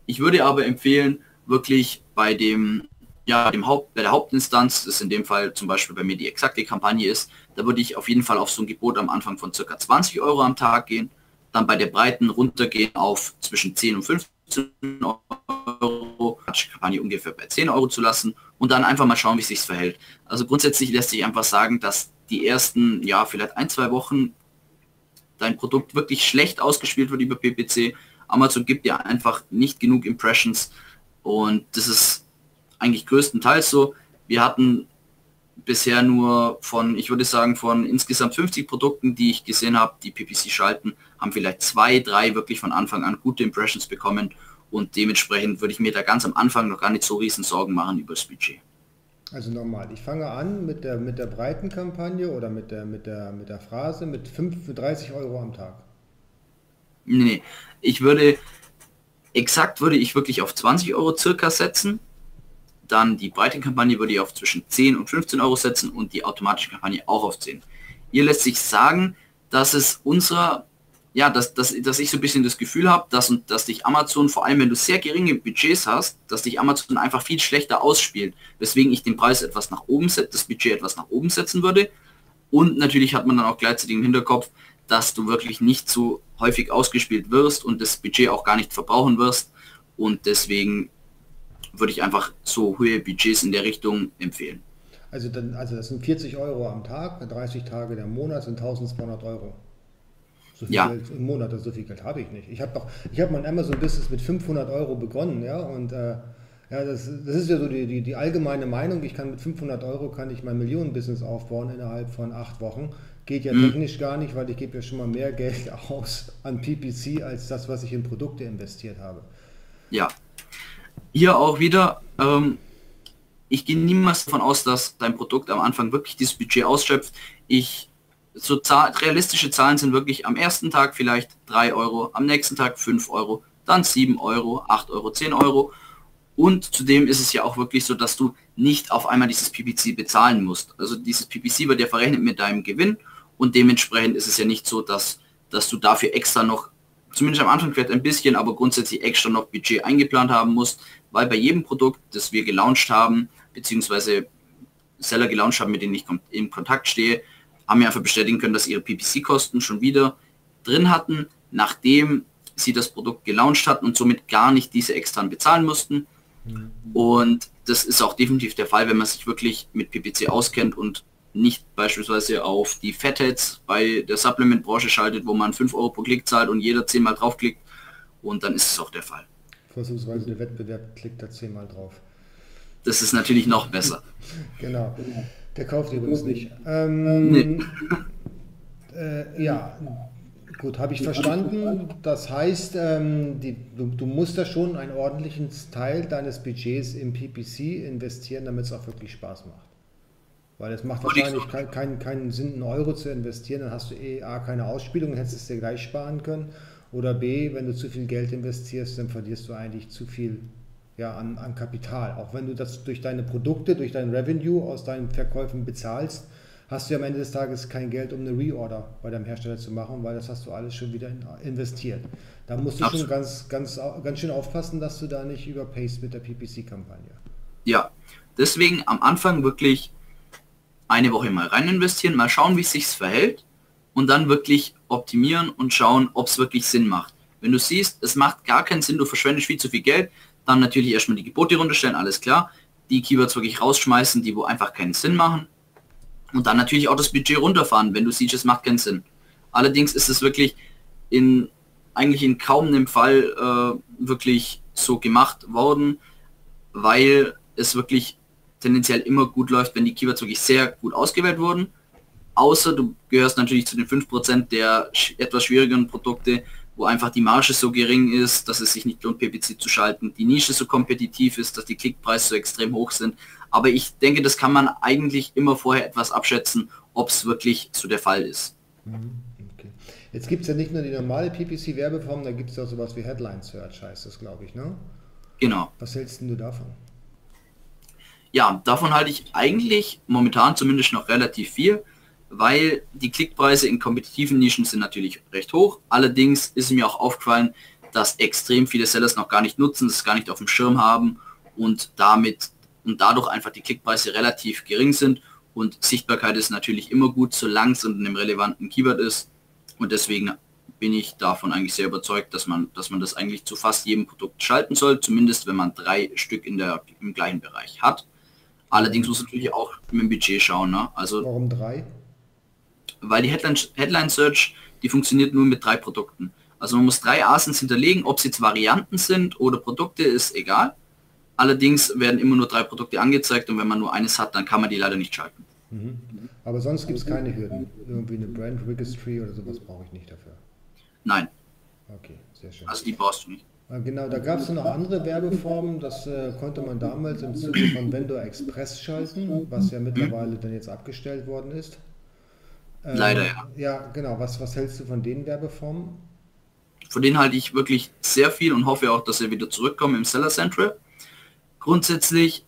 [SPEAKER 2] Ich würde aber empfehlen, wirklich bei dem, ja, dem Haupt, bei der Hauptinstanz, das in dem Fall zum Beispiel bei mir die exakte Kampagne ist, da würde ich auf jeden Fall auf so ein Gebot am Anfang von circa 20 Euro am Tag gehen, dann bei der Breiten runtergehen auf zwischen 10 und 15 Euro, Kampagne ungefähr bei 10 Euro zu lassen und dann einfach mal schauen, wie sich verhält. Also grundsätzlich lässt sich einfach sagen, dass die ersten, ja, vielleicht ein, zwei Wochen dein Produkt wirklich schlecht ausgespielt wird über PPC. Amazon gibt dir einfach nicht genug Impressions und das ist eigentlich größtenteils so. Wir hatten bisher nur von, ich würde sagen, von insgesamt 50 Produkten, die ich gesehen habe, die PPC schalten, haben vielleicht zwei, drei wirklich von Anfang an gute Impressions bekommen und dementsprechend würde ich mir da ganz am Anfang noch gar nicht so riesen Sorgen machen über das Budget.
[SPEAKER 1] Also nochmal, ich fange an mit der, mit der breiten Kampagne oder mit der, mit der, mit der Phrase mit 5, 30 Euro am Tag.
[SPEAKER 2] Nee, ich würde, exakt würde ich wirklich auf 20 Euro circa setzen. Dann die breite Kampagne würde ich auf zwischen 10 und 15 Euro setzen und die automatische Kampagne auch auf 10. Hier lässt sich sagen, dass es unserer ja, dass, dass, dass ich so ein bisschen das Gefühl habe, dass, dass dich Amazon, vor allem wenn du sehr geringe Budgets hast, dass dich Amazon einfach viel schlechter ausspielt, weswegen ich den Preis etwas nach oben das Budget etwas nach oben setzen würde. Und natürlich hat man dann auch gleichzeitig im Hinterkopf, dass du wirklich nicht so häufig ausgespielt wirst und das Budget auch gar nicht verbrauchen wirst. Und deswegen würde ich einfach so hohe Budgets in der Richtung empfehlen.
[SPEAKER 1] Also, dann, also das sind 40 Euro am Tag, 30 Tage der Monat sind 1200 Euro. So viel ja. Geld im Monat, also so viel Geld habe ich nicht. Ich habe doch, ich habe mein Amazon-Business mit 500 Euro begonnen, ja, und äh, ja, das, das ist ja so die, die, die, allgemeine Meinung. Ich kann mit 500 Euro kann ich mein Millionen-Business aufbauen innerhalb von acht Wochen. Geht ja mhm. technisch gar nicht, weil ich gebe ja schon mal mehr Geld *laughs* aus an PPC als das, was ich in Produkte investiert habe.
[SPEAKER 2] Ja. Hier auch wieder, ähm, ich gehe niemals davon aus, dass dein Produkt am Anfang wirklich dieses Budget ausschöpft. Ich so Zahl, realistische Zahlen sind wirklich am ersten Tag vielleicht 3 Euro, am nächsten Tag 5 Euro, dann 7 Euro, 8 Euro, 10 Euro. Und zudem ist es ja auch wirklich so, dass du nicht auf einmal dieses PPC bezahlen musst. Also dieses PPC wird ja verrechnet mit deinem Gewinn und dementsprechend ist es ja nicht so, dass, dass du dafür extra noch, zumindest am Anfang vielleicht ein bisschen, aber grundsätzlich extra noch Budget eingeplant haben musst, weil bei jedem Produkt, das wir gelauncht haben, beziehungsweise Seller gelauncht haben, mit denen ich in Kontakt stehe, haben mir einfach bestätigen können, dass ihre PPC-Kosten schon wieder drin hatten, nachdem sie das Produkt gelauncht hatten und somit gar nicht diese extern bezahlen mussten. Mhm. Und das ist auch definitiv der Fall, wenn man sich wirklich mit PPC auskennt und nicht beispielsweise auf die Fatheads bei der Supplement-Branche schaltet, wo man 5 Euro pro Klick zahlt und jeder 10 mal draufklickt. Und dann ist es auch der Fall.
[SPEAKER 1] Vorzugsweise der Wettbewerb klickt da 10 mal drauf.
[SPEAKER 2] Das ist natürlich noch besser. *laughs*
[SPEAKER 1] genau. Der kauft übrigens nicht. Ähm, nee. *laughs* äh, ja, gut, habe ich verstanden. Das heißt, ähm, die, du, du, musst da schon einen ordentlichen Teil deines Budgets im PPC investieren, damit es auch wirklich Spaß macht. Weil es macht wahrscheinlich keinen kein, keinen Sinn, einen Euro zu investieren, dann hast du eh A, keine Ausspielung, hättest es dir gleich sparen können. Oder B, wenn du zu viel Geld investierst, dann verlierst du eigentlich zu viel ja, an, an Kapital. Auch wenn du das durch deine Produkte, durch dein Revenue aus deinen Verkäufen bezahlst, hast du am Ende des Tages kein Geld, um eine Reorder bei deinem Hersteller zu machen, weil das hast du alles schon wieder investiert. Da musst du Absolut. schon ganz, ganz, ganz schön aufpassen, dass du da nicht überpaced mit der PPC-Kampagne.
[SPEAKER 2] Ja, deswegen am Anfang wirklich eine Woche mal rein investieren, mal schauen, wie es sich verhält und dann wirklich optimieren und schauen, ob es wirklich Sinn macht. Wenn du siehst, es macht gar keinen Sinn, du verschwendest viel zu viel Geld, dann natürlich erstmal die Gebote runterstellen, alles klar. Die Keywords wirklich rausschmeißen, die wo einfach keinen Sinn machen. Und dann natürlich auch das Budget runterfahren, wenn du siehst, es macht keinen Sinn. Allerdings ist es wirklich in eigentlich in kaum einem Fall äh, wirklich so gemacht worden, weil es wirklich tendenziell immer gut läuft, wenn die Keywords wirklich sehr gut ausgewählt wurden. außer du gehörst natürlich zu den 5% der etwas schwierigeren Produkte, wo einfach die Marge so gering ist, dass es sich nicht lohnt, PPC zu schalten, die Nische so kompetitiv ist, dass die Klickpreise so extrem hoch sind. Aber ich denke, das kann man eigentlich immer vorher etwas abschätzen, ob es wirklich so der Fall ist.
[SPEAKER 1] Mhm, okay. Jetzt gibt es ja nicht nur die normale PPC-Werbeform, da gibt es auch sowas wie Headline Search, heißt das, glaube ich, ne?
[SPEAKER 2] Genau.
[SPEAKER 1] Was hältst du davon?
[SPEAKER 2] Ja, davon halte ich eigentlich momentan zumindest noch relativ viel weil die Klickpreise in kompetitiven Nischen sind natürlich recht hoch. Allerdings ist mir auch aufgefallen, dass extrem viele Sellers noch gar nicht nutzen, es gar nicht auf dem Schirm haben und damit und dadurch einfach die Klickpreise relativ gering sind und Sichtbarkeit ist natürlich immer gut, solange es unter einem relevanten Keyword ist und deswegen bin ich davon eigentlich sehr überzeugt, dass man, dass man das eigentlich zu fast jedem Produkt schalten soll, zumindest wenn man drei Stück in der, im gleichen Bereich hat. Allerdings muss natürlich auch mit dem Budget schauen. Ne? Also,
[SPEAKER 1] Warum drei?
[SPEAKER 2] Weil die Headline, Headline Search, die funktioniert nur mit drei Produkten. Also man muss drei ASINs hinterlegen, ob es jetzt Varianten sind oder Produkte, ist egal. Allerdings werden immer nur drei Produkte angezeigt und wenn man nur eines hat, dann kann man die leider nicht schalten.
[SPEAKER 1] Mhm. Aber sonst gibt es keine Hürden. Irgendwie eine Brand Registry oder sowas brauche ich nicht dafür.
[SPEAKER 2] Nein.
[SPEAKER 1] Okay, sehr schön.
[SPEAKER 2] Also die brauchst du nicht.
[SPEAKER 1] Ah, genau, da gab es noch andere Werbeformen, das äh, konnte man damals im Zuge von Vendor Express schalten, was ja mittlerweile dann jetzt abgestellt worden ist.
[SPEAKER 2] Ähm, Leider ja.
[SPEAKER 1] Ja, genau. Was, was hältst du von den Werbeformen?
[SPEAKER 2] Von denen halte ich wirklich sehr viel und hoffe auch, dass sie wieder zurückkommen im Seller Central. Grundsätzlich,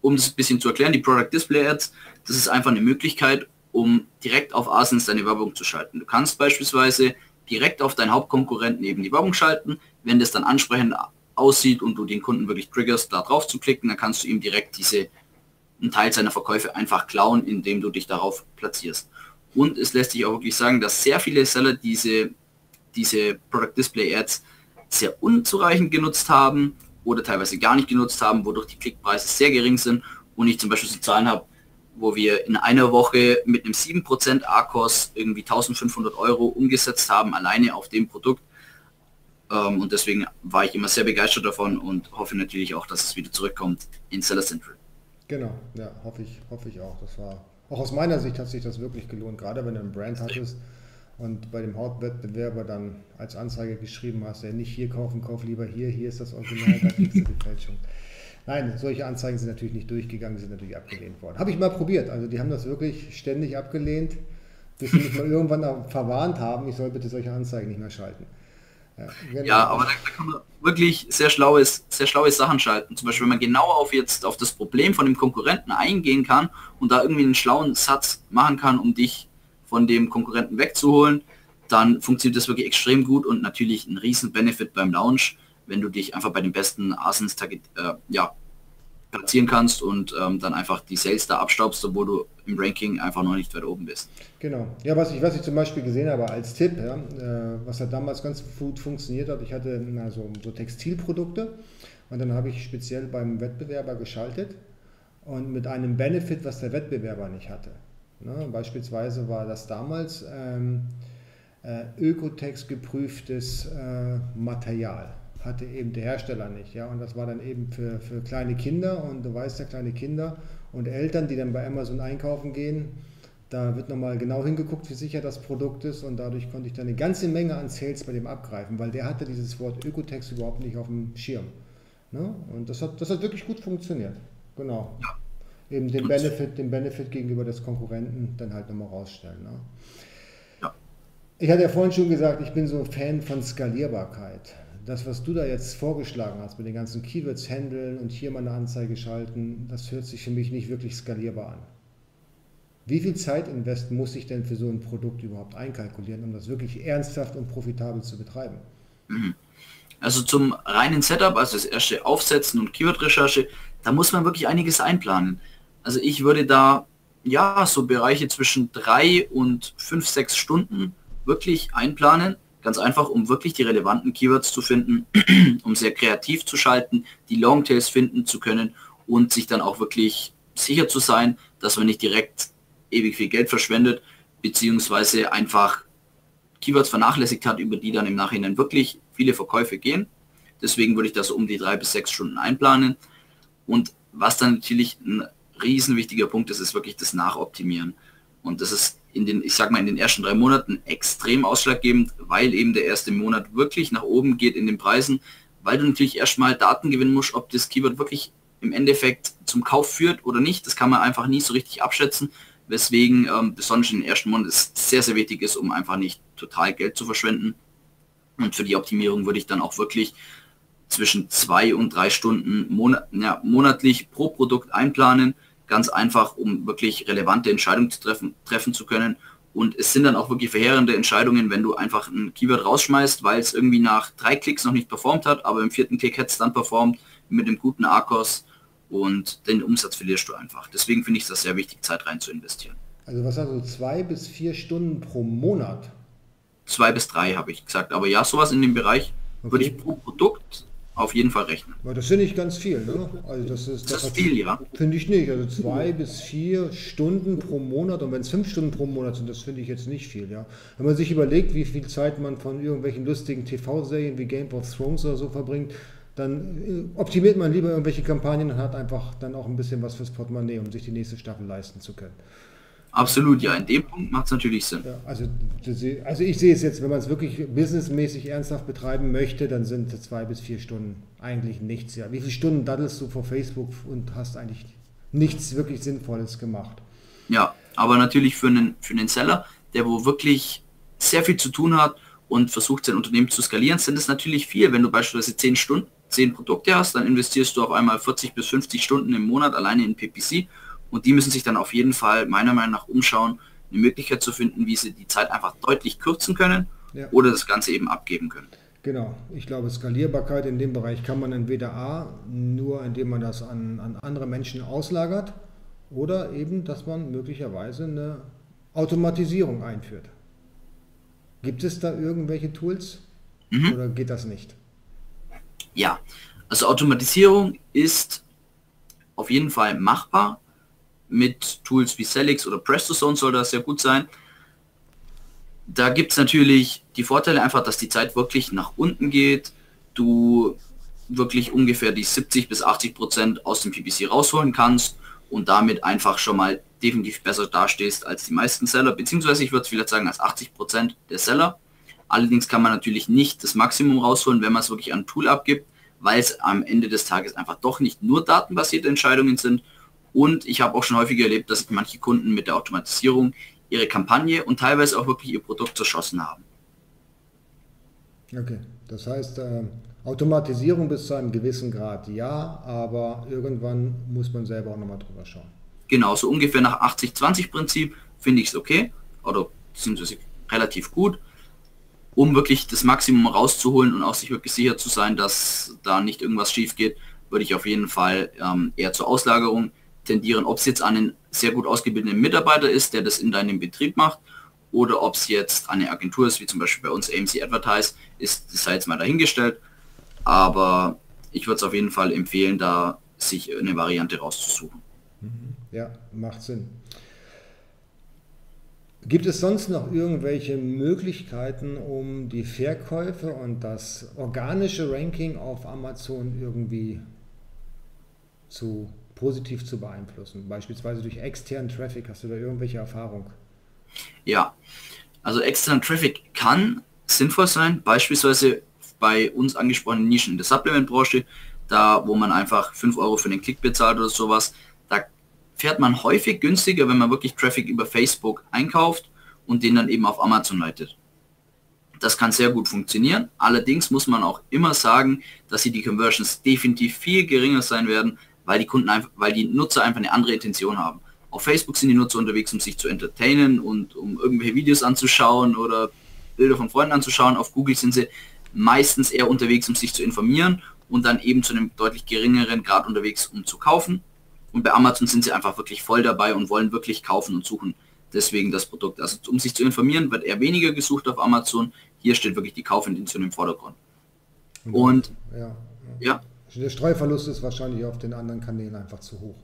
[SPEAKER 2] um das ein bisschen zu erklären, die Product Display Ads, das ist einfach eine Möglichkeit, um direkt auf Asens deine Werbung zu schalten. Du kannst beispielsweise direkt auf deinen Hauptkonkurrenten eben die Werbung schalten. Wenn das dann ansprechend aussieht und du den Kunden wirklich triggerst, da drauf zu klicken, dann kannst du ihm direkt diese einen Teil seiner Verkäufe einfach klauen, indem du dich darauf platzierst. Und es lässt sich auch wirklich sagen, dass sehr viele Seller diese, diese Product Display Ads sehr unzureichend genutzt haben oder teilweise gar nicht genutzt haben, wodurch die Klickpreise sehr gering sind und ich zum Beispiel so Zahlen habe, wo wir in einer Woche mit einem 7% ARKOS irgendwie 1500 Euro umgesetzt haben, alleine auf dem Produkt. Ähm, und deswegen war ich immer sehr begeistert davon und hoffe natürlich auch, dass es wieder zurückkommt in Seller Central.
[SPEAKER 1] Genau, ja, hoffe ich, hoffe ich auch. Das war auch aus meiner Sicht hat sich das wirklich gelohnt, gerade wenn du einen Brand hattest und bei dem Hauptwettbewerber dann als Anzeige geschrieben hast, ja nicht hier kaufen, kauf lieber hier, hier ist das Original, da kriegst du die Fälschung. Nein, solche Anzeigen sind natürlich nicht durchgegangen, sind natürlich abgelehnt worden. Habe ich mal probiert, also die haben das wirklich ständig abgelehnt, bis sie mich mal irgendwann verwarnt haben, ich soll bitte solche Anzeigen nicht mehr schalten.
[SPEAKER 2] Ja, genau. ja, aber da, kann man wirklich sehr schlaue, sehr schlaue Sachen schalten. Zum Beispiel, wenn man genau auf jetzt auf das Problem von dem Konkurrenten eingehen kann und da irgendwie einen schlauen Satz machen kann, um dich von dem Konkurrenten wegzuholen, dann funktioniert das wirklich extrem gut und natürlich ein riesen Benefit beim Launch, wenn du dich einfach bei den besten Asens äh, ja, platzieren kannst und ähm, dann einfach die Sales da abstaubst, obwohl du im Ranking einfach noch nicht weit oben bist.
[SPEAKER 1] Genau. Ja, was ich, was ich zum Beispiel gesehen habe als Tipp, ja, äh, was hat damals ganz gut funktioniert hat, ich hatte na, so, so Textilprodukte und dann habe ich speziell beim Wettbewerber geschaltet und mit einem Benefit, was der Wettbewerber nicht hatte. Ne? Beispielsweise war das damals ähm, äh, Ökotex geprüftes äh, Material hatte eben der Hersteller nicht. Ja? Und das war dann eben für, für kleine Kinder und du weißt ja, kleine Kinder und Eltern, die dann bei Amazon einkaufen gehen, da wird nochmal genau hingeguckt, wie sicher das Produkt ist und dadurch konnte ich dann eine ganze Menge an Sales bei dem abgreifen, weil der hatte dieses Wort Ökotex überhaupt nicht auf dem Schirm. Ne? Und das hat, das hat wirklich gut funktioniert. Genau. Ja. Eben den Benefit, den Benefit gegenüber des Konkurrenten dann halt nochmal rausstellen. Ne? Ja. Ich hatte ja vorhin schon gesagt, ich bin so Fan von Skalierbarkeit das, was du da jetzt vorgeschlagen hast, mit den ganzen Keywords handeln und hier mal eine Anzeige schalten, das hört sich für mich nicht wirklich skalierbar an. Wie viel Zeitinvest muss ich denn für so ein Produkt überhaupt einkalkulieren, um das wirklich ernsthaft und profitabel zu betreiben?
[SPEAKER 2] Also zum reinen Setup, also das erste Aufsetzen und Keyword-Recherche, da muss man wirklich einiges einplanen. Also ich würde da ja so Bereiche zwischen drei und fünf, sechs Stunden wirklich einplanen Ganz einfach, um wirklich die relevanten Keywords zu finden, *clears throat* um sehr kreativ zu schalten, die Longtails finden zu können und sich dann auch wirklich sicher zu sein, dass man nicht direkt ewig viel Geld verschwendet, beziehungsweise einfach Keywords vernachlässigt hat, über die dann im Nachhinein wirklich viele Verkäufe gehen. Deswegen würde ich das um die drei bis sechs Stunden einplanen. Und was dann natürlich ein riesen wichtiger Punkt ist, ist wirklich das Nachoptimieren. Und das ist in den, ich sag mal, in den ersten drei Monaten extrem ausschlaggebend, weil eben der erste Monat wirklich nach oben geht in den Preisen, weil du natürlich erstmal Daten gewinnen musst, ob das Keyword wirklich im Endeffekt zum Kauf führt oder nicht. Das kann man einfach nie so richtig abschätzen, weswegen ähm, besonders in den ersten Monaten es sehr, sehr wichtig ist, um einfach nicht total Geld zu verschwenden. Und für die Optimierung würde ich dann auch wirklich zwischen zwei und drei Stunden monat, ja, monatlich pro Produkt einplanen. Ganz einfach, um wirklich relevante Entscheidungen zu treffen, treffen zu können. Und es sind dann auch wirklich verheerende Entscheidungen, wenn du einfach ein Keyword rausschmeißt, weil es irgendwie nach drei Klicks noch nicht performt hat, aber im vierten Klick hätte es dann performt mit dem guten Arkos und den Umsatz verlierst du einfach. Deswegen finde ich das sehr wichtig, Zeit rein zu investieren.
[SPEAKER 1] Also was also zwei bis vier Stunden pro Monat?
[SPEAKER 2] Zwei bis drei habe ich gesagt, aber ja, sowas in dem Bereich okay. würde ich pro Produkt auf jeden Fall rechnen.
[SPEAKER 1] Aber das finde ich ganz viel. Ne? Also das ist,
[SPEAKER 2] das, das ist viel, ja.
[SPEAKER 1] Finde ich nicht. Also zwei bis vier Stunden pro Monat und wenn es fünf Stunden pro Monat sind, das finde ich jetzt nicht viel. Ja. Wenn man sich überlegt, wie viel Zeit man von irgendwelchen lustigen TV-Serien wie Game of Thrones oder so verbringt, dann äh, optimiert man lieber irgendwelche Kampagnen und hat einfach dann auch ein bisschen was fürs Portemonnaie, um sich die nächste Staffel leisten zu können.
[SPEAKER 2] Absolut, ja, in dem Punkt macht es natürlich Sinn. Ja,
[SPEAKER 1] also, also ich sehe es jetzt, wenn man es wirklich businessmäßig ernsthaft betreiben möchte, dann sind zwei bis vier Stunden eigentlich nichts. Ja. Wie viele Stunden daddelst du vor Facebook und hast eigentlich nichts wirklich Sinnvolles gemacht?
[SPEAKER 2] Ja, aber natürlich für einen, für einen Seller, der wo wirklich sehr viel zu tun hat und versucht sein Unternehmen zu skalieren, sind es natürlich viel. Wenn du beispielsweise zehn Stunden, zehn Produkte hast, dann investierst du auf einmal 40 bis 50 Stunden im Monat alleine in PPC und die müssen sich dann auf jeden Fall meiner Meinung nach umschauen, eine Möglichkeit zu finden, wie sie die Zeit einfach deutlich kürzen können ja. oder das Ganze eben abgeben können.
[SPEAKER 1] Genau, ich glaube, Skalierbarkeit in dem Bereich kann man entweder A, nur indem man das an, an andere Menschen auslagert oder eben, dass man möglicherweise eine Automatisierung einführt. Gibt es da irgendwelche Tools mhm. oder geht das nicht?
[SPEAKER 2] Ja, also Automatisierung ist auf jeden Fall machbar mit Tools wie Celix oder PrestoZone soll das sehr gut sein. Da gibt es natürlich die Vorteile einfach, dass die Zeit wirklich nach unten geht. Du wirklich ungefähr die 70 bis 80 Prozent aus dem PPC rausholen kannst und damit einfach schon mal definitiv besser dastehst als die meisten Seller, beziehungsweise ich würde vielleicht sagen als 80 Prozent der Seller. Allerdings kann man natürlich nicht das Maximum rausholen, wenn man es wirklich an Tool abgibt, weil es am Ende des Tages einfach doch nicht nur datenbasierte Entscheidungen sind, und ich habe auch schon häufiger erlebt, dass manche Kunden mit der Automatisierung ihre Kampagne und teilweise auch wirklich ihr Produkt zerschossen haben.
[SPEAKER 1] Okay, das heißt, äh, Automatisierung bis zu einem gewissen Grad ja, aber irgendwann muss man selber auch nochmal drüber schauen.
[SPEAKER 2] Genau, so ungefähr nach 80-20-Prinzip finde ich es okay oder beziehungsweise relativ gut, um wirklich das Maximum rauszuholen und auch sich wirklich sicher zu sein, dass da nicht irgendwas schief geht, würde ich auf jeden Fall ähm, eher zur Auslagerung tendieren, ob es jetzt einen sehr gut ausgebildeten Mitarbeiter ist, der das in deinem Betrieb macht, oder ob es jetzt eine Agentur ist, wie zum Beispiel bei uns AMC Advertise, ist das sei jetzt mal dahingestellt. Aber ich würde es auf jeden Fall empfehlen, da sich eine Variante rauszusuchen.
[SPEAKER 1] Ja, macht Sinn. Gibt es sonst noch irgendwelche Möglichkeiten, um die Verkäufe und das organische Ranking auf Amazon irgendwie zu positiv zu beeinflussen? Beispielsweise durch externen Traffic. Hast du da irgendwelche Erfahrung?
[SPEAKER 2] Ja, also externen Traffic kann sinnvoll sein, beispielsweise bei uns angesprochenen Nischen in der Supplement-Branche, da wo man einfach 5 Euro für den Klick bezahlt oder sowas, fährt man häufig günstiger, wenn man wirklich Traffic über Facebook einkauft und den dann eben auf Amazon leitet. Das kann sehr gut funktionieren. Allerdings muss man auch immer sagen, dass sie die Conversions definitiv viel geringer sein werden, weil die Kunden einfach, weil die Nutzer einfach eine andere Intention haben. Auf Facebook sind die Nutzer unterwegs, um sich zu entertainen und um irgendwelche Videos anzuschauen oder Bilder von Freunden anzuschauen. Auf Google sind sie meistens eher unterwegs, um sich zu informieren und dann eben zu einem deutlich geringeren Grad unterwegs, um zu kaufen. Und bei Amazon sind sie einfach wirklich voll dabei und wollen wirklich kaufen und suchen deswegen das Produkt. Also um sich zu informieren, wird eher weniger gesucht auf Amazon. Hier steht wirklich die Kaufintention im Vordergrund. Und ja, ja.
[SPEAKER 1] ja der Streuverlust ist wahrscheinlich auf den anderen Kanälen einfach zu hoch.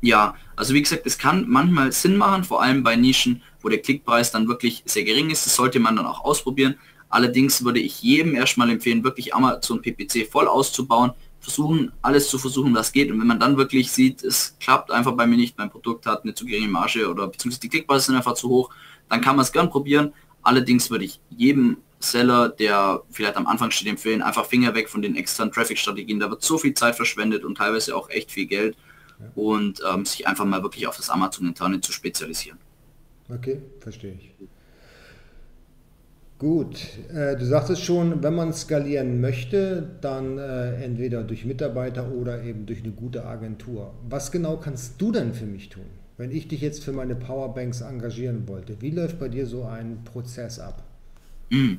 [SPEAKER 2] Ja, also wie gesagt, es kann manchmal Sinn machen, vor allem bei Nischen, wo der Klickpreis dann wirklich sehr gering ist. Das sollte man dann auch ausprobieren. Allerdings würde ich jedem erstmal empfehlen, wirklich Amazon PPC voll auszubauen, versuchen, alles zu versuchen, was geht. Und wenn man dann wirklich sieht, es klappt einfach bei mir nicht, mein Produkt hat eine zu geringe Marge oder beziehungsweise die Klickbasis sind einfach zu hoch, dann kann man es gern probieren. Allerdings würde ich jedem Seller, der vielleicht am Anfang steht, empfehlen, einfach Finger weg von den externen Traffic-Strategien. Da wird so viel Zeit verschwendet und teilweise auch echt viel Geld ja. und ähm, sich einfach mal wirklich auf das Amazon-Interne zu spezialisieren.
[SPEAKER 1] Okay, verstehe ich. Gut, äh, du sagtest schon, wenn man skalieren möchte, dann äh, entweder durch Mitarbeiter oder eben durch eine gute Agentur. Was genau kannst du denn für mich tun, wenn ich dich jetzt für meine Powerbanks engagieren wollte? Wie läuft bei dir so ein Prozess ab?
[SPEAKER 2] Hm.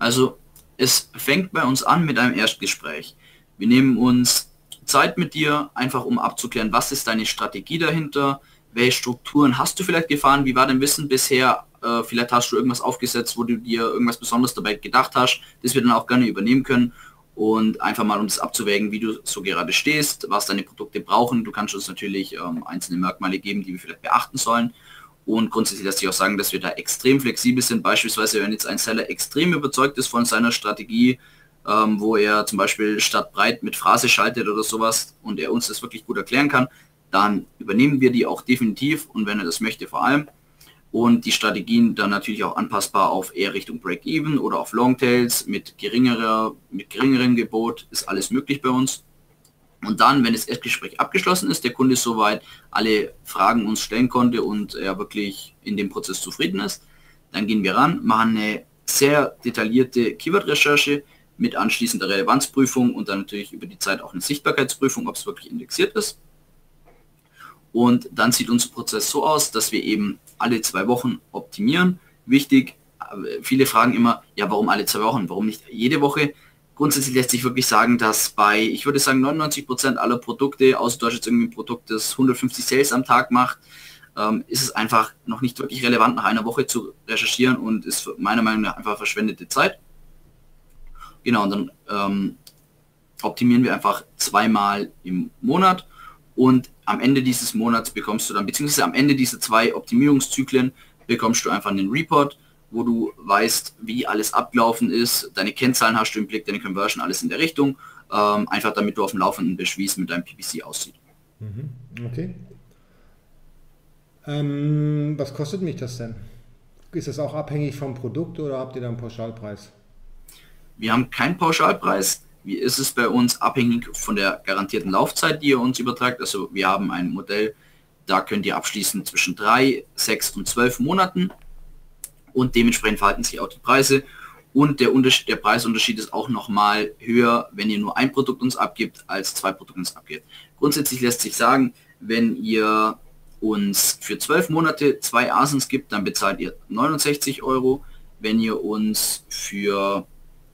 [SPEAKER 2] Also es fängt bei uns an mit einem Erstgespräch. Wir nehmen uns Zeit mit dir, einfach um abzuklären, was ist deine Strategie dahinter, welche Strukturen hast du vielleicht gefahren, wie war dein Wissen bisher äh, vielleicht hast du irgendwas aufgesetzt, wo du dir irgendwas Besonderes dabei gedacht hast, das wir dann auch gerne übernehmen können und einfach mal um das abzuwägen, wie du so gerade stehst, was deine Produkte brauchen. Du kannst uns natürlich ähm, einzelne Merkmale geben, die wir vielleicht beachten sollen. Und grundsätzlich lässt sich auch sagen, dass wir da extrem flexibel sind. Beispielsweise, wenn jetzt ein Seller extrem überzeugt ist von seiner Strategie, ähm, wo er zum Beispiel statt breit mit Phrase schaltet oder sowas und er uns das wirklich gut erklären kann, dann übernehmen wir die auch definitiv und wenn er das möchte vor allem und die Strategien dann natürlich auch anpassbar auf eher Richtung Break-Even oder auf Longtails mit geringerer, mit geringerem Gebot ist alles möglich bei uns. Und dann, wenn das Erstgespräch abgeschlossen ist, der Kunde soweit alle Fragen uns stellen konnte und er wirklich in dem Prozess zufrieden ist, dann gehen wir ran, machen eine sehr detaillierte Keyword-Recherche mit anschließender Relevanzprüfung und dann natürlich über die Zeit auch eine Sichtbarkeitsprüfung, ob es wirklich indexiert ist. Und dann sieht unser Prozess so aus, dass wir eben alle zwei Wochen optimieren. Wichtig, äh, viele fragen immer, ja, warum alle zwei Wochen? Warum nicht jede Woche? Grundsätzlich lässt sich wirklich sagen, dass bei, ich würde sagen, 99 Prozent aller Produkte, außer du jetzt irgendwie ein Produkt, das 150 Sales am Tag macht, ähm, ist es einfach noch nicht wirklich relevant, nach einer Woche zu recherchieren und ist meiner Meinung nach einfach verschwendete Zeit. Genau, und dann ähm, optimieren wir einfach zweimal im Monat und am Ende dieses Monats bekommst du dann, beziehungsweise am Ende dieser zwei Optimierungszyklen bekommst du einfach einen Report, wo du weißt, wie alles abgelaufen ist, deine Kennzahlen hast du im Blick, deine Conversion, alles in der Richtung, ähm, einfach damit du auf dem Laufenden bist, wie es mit deinem PPC aussieht.
[SPEAKER 1] Mhm. Okay. Ähm, was kostet mich das denn? Ist das auch abhängig vom Produkt oder habt ihr da einen Pauschalpreis?
[SPEAKER 2] Wir haben keinen Pauschalpreis. Wie ist es bei uns abhängig von der garantierten Laufzeit, die ihr uns übertragt? Also wir haben ein Modell, da könnt ihr abschließen zwischen drei, sechs und zwölf Monaten und dementsprechend verhalten sich auch die Preise. Und der, Unterschied, der Preisunterschied ist auch nochmal höher, wenn ihr nur ein Produkt uns abgibt, als zwei Produkte uns abgibt. Grundsätzlich lässt sich sagen, wenn ihr uns für zwölf Monate zwei Asens gibt, dann bezahlt ihr 69 Euro. Wenn ihr uns für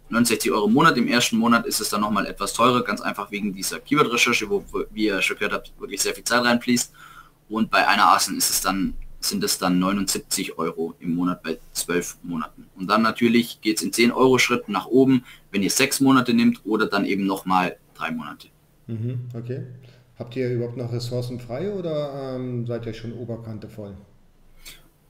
[SPEAKER 2] 69 Euro im Monat. Im ersten Monat ist es dann nochmal etwas teurer, ganz einfach wegen dieser Keyword-Recherche, wo, wie ihr schon gehört habt, wirklich sehr viel Zeit reinfließt. Und bei einer Asen ist es dann, sind es dann 79 Euro im Monat bei 12 Monaten. Und dann natürlich geht es in 10 Euro Schritten nach oben, wenn ihr sechs Monate nimmt oder dann eben nochmal drei Monate.
[SPEAKER 1] Mhm, okay. Habt ihr überhaupt noch Ressourcen frei oder ähm, seid ihr schon Oberkante voll?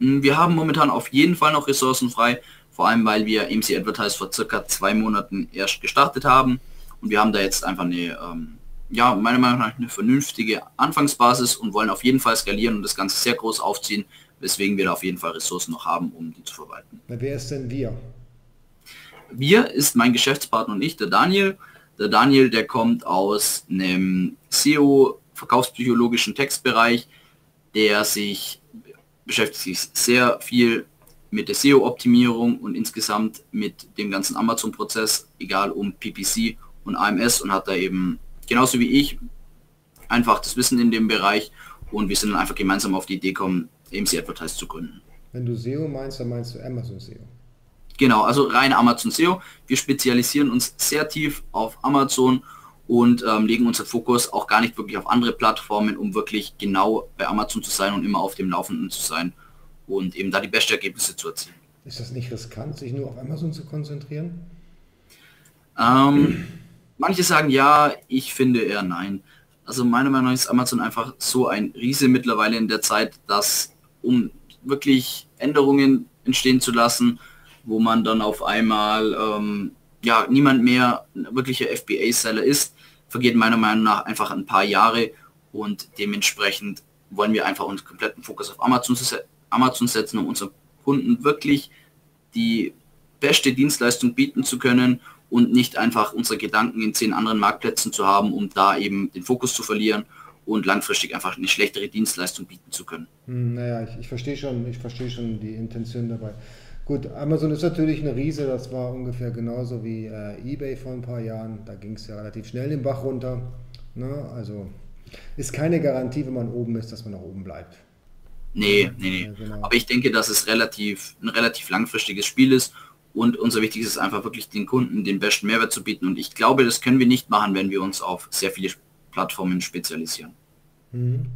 [SPEAKER 2] Hm, wir haben momentan auf jeden Fall noch Ressourcen frei vor allem weil wir MC Advertise vor circa zwei Monaten erst gestartet haben und wir haben da jetzt einfach eine, ähm, ja, meiner Meinung nach eine vernünftige Anfangsbasis und wollen auf jeden Fall skalieren und das Ganze sehr groß aufziehen, weswegen wir da auf jeden Fall Ressourcen noch haben, um die zu verwalten.
[SPEAKER 1] Wer ist denn wir?
[SPEAKER 2] Wir ist mein Geschäftspartner und ich, der Daniel. Der Daniel, der kommt aus einem SEO verkaufspsychologischen Textbereich, der sich beschäftigt sich sehr viel mit der SEO-Optimierung und insgesamt mit dem ganzen Amazon-Prozess, egal um PPC und AMS und hat da eben genauso wie ich einfach das Wissen in dem Bereich und wir sind dann einfach gemeinsam auf die Idee gekommen, AMC Advertise zu gründen.
[SPEAKER 1] Wenn du SEO meinst, dann meinst du Amazon SEO.
[SPEAKER 2] Genau, also rein Amazon SEO. Wir spezialisieren uns sehr tief auf Amazon und ähm, legen unseren Fokus auch gar nicht wirklich auf andere Plattformen, um wirklich genau bei Amazon zu sein und immer auf dem Laufenden zu sein und eben da die besten Ergebnisse zu erzielen.
[SPEAKER 1] Ist das nicht riskant, sich nur auf Amazon zu konzentrieren?
[SPEAKER 2] Ähm, manche sagen ja, ich finde eher nein. Also meiner Meinung nach ist Amazon einfach so ein Riese mittlerweile in der Zeit, dass um wirklich Änderungen entstehen zu lassen, wo man dann auf einmal ähm, ja niemand mehr wirklicher FBA-Seller ist, vergeht meiner Meinung nach einfach ein paar Jahre und dementsprechend wollen wir einfach uns kompletten Fokus auf Amazon, Amazon setzen, um unseren Kunden wirklich die beste Dienstleistung bieten zu können und nicht einfach unsere Gedanken in zehn anderen Marktplätzen zu haben, um da eben den Fokus zu verlieren und langfristig einfach eine schlechtere Dienstleistung bieten zu können.
[SPEAKER 1] Hm, naja, ich, ich verstehe schon, ich verstehe schon die Intention dabei. Gut, Amazon ist natürlich eine Riese, das war ungefähr genauso wie äh, eBay vor ein paar Jahren. Da ging es ja relativ schnell den Bach runter. Ne? Also ist keine Garantie, wenn man oben ist, dass man nach oben bleibt.
[SPEAKER 2] Nee, nee, nee. Ja, genau. Aber ich denke, dass es relativ, ein relativ langfristiges Spiel ist und unser Wichtigstes ist einfach wirklich den Kunden den besten Mehrwert zu bieten. Und ich glaube, das können wir nicht machen, wenn wir uns auf sehr viele Plattformen spezialisieren. Mhm.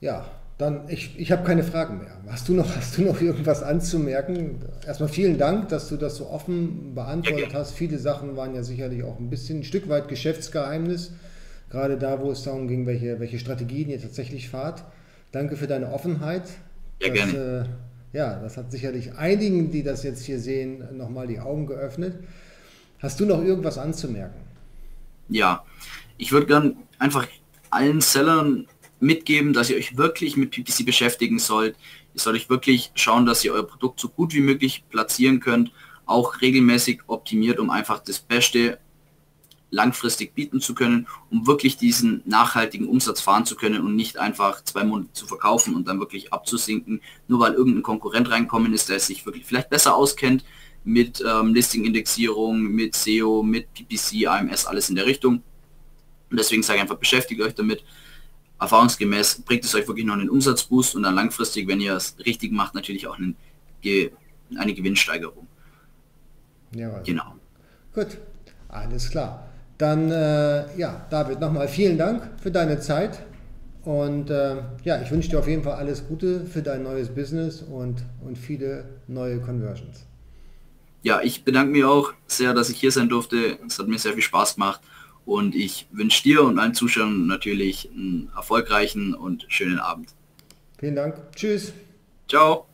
[SPEAKER 1] Ja, dann, ich, ich habe keine Fragen mehr. Hast du, noch, hast du noch irgendwas anzumerken? Erstmal vielen Dank, dass du das so offen beantwortet hast. Viele Sachen waren ja sicherlich auch ein bisschen ein Stück weit Geschäftsgeheimnis, gerade da, wo es darum ging, welche, welche Strategien ihr tatsächlich fahrt. Danke für deine Offenheit.
[SPEAKER 2] Ja, dass, gerne.
[SPEAKER 1] Äh, ja, das hat sicherlich einigen, die das jetzt hier sehen, nochmal die Augen geöffnet. Hast du noch irgendwas anzumerken?
[SPEAKER 2] Ja, ich würde gern einfach allen Sellern mitgeben, dass ihr euch wirklich mit PPC beschäftigen sollt. Ihr sollt euch wirklich schauen, dass ihr euer Produkt so gut wie möglich platzieren könnt, auch regelmäßig optimiert, um einfach das Beste langfristig bieten zu können, um wirklich diesen nachhaltigen Umsatz fahren zu können und nicht einfach zwei Monate zu verkaufen und dann wirklich abzusinken, nur weil irgendein Konkurrent reinkommen ist, der sich wirklich vielleicht besser auskennt mit ähm, Listing-Indexierung, mit SEO, mit PPC, AMS, alles in der Richtung. Und deswegen sage ich einfach, beschäftigt euch damit, erfahrungsgemäß bringt es euch wirklich noch einen Umsatzboost und dann langfristig, wenn ihr es richtig macht, natürlich auch einen, eine Gewinnsteigerung.
[SPEAKER 1] Ja, also. genau. Gut, alles klar. Dann, äh, ja, David, nochmal vielen Dank für deine Zeit. Und äh, ja, ich wünsche dir auf jeden Fall alles Gute für dein neues Business und, und viele neue Conversions.
[SPEAKER 2] Ja, ich bedanke mich auch sehr, dass ich hier sein durfte. Es hat mir sehr viel Spaß gemacht. Und ich wünsche dir und allen Zuschauern natürlich einen erfolgreichen und schönen Abend.
[SPEAKER 1] Vielen Dank. Tschüss.
[SPEAKER 2] Ciao.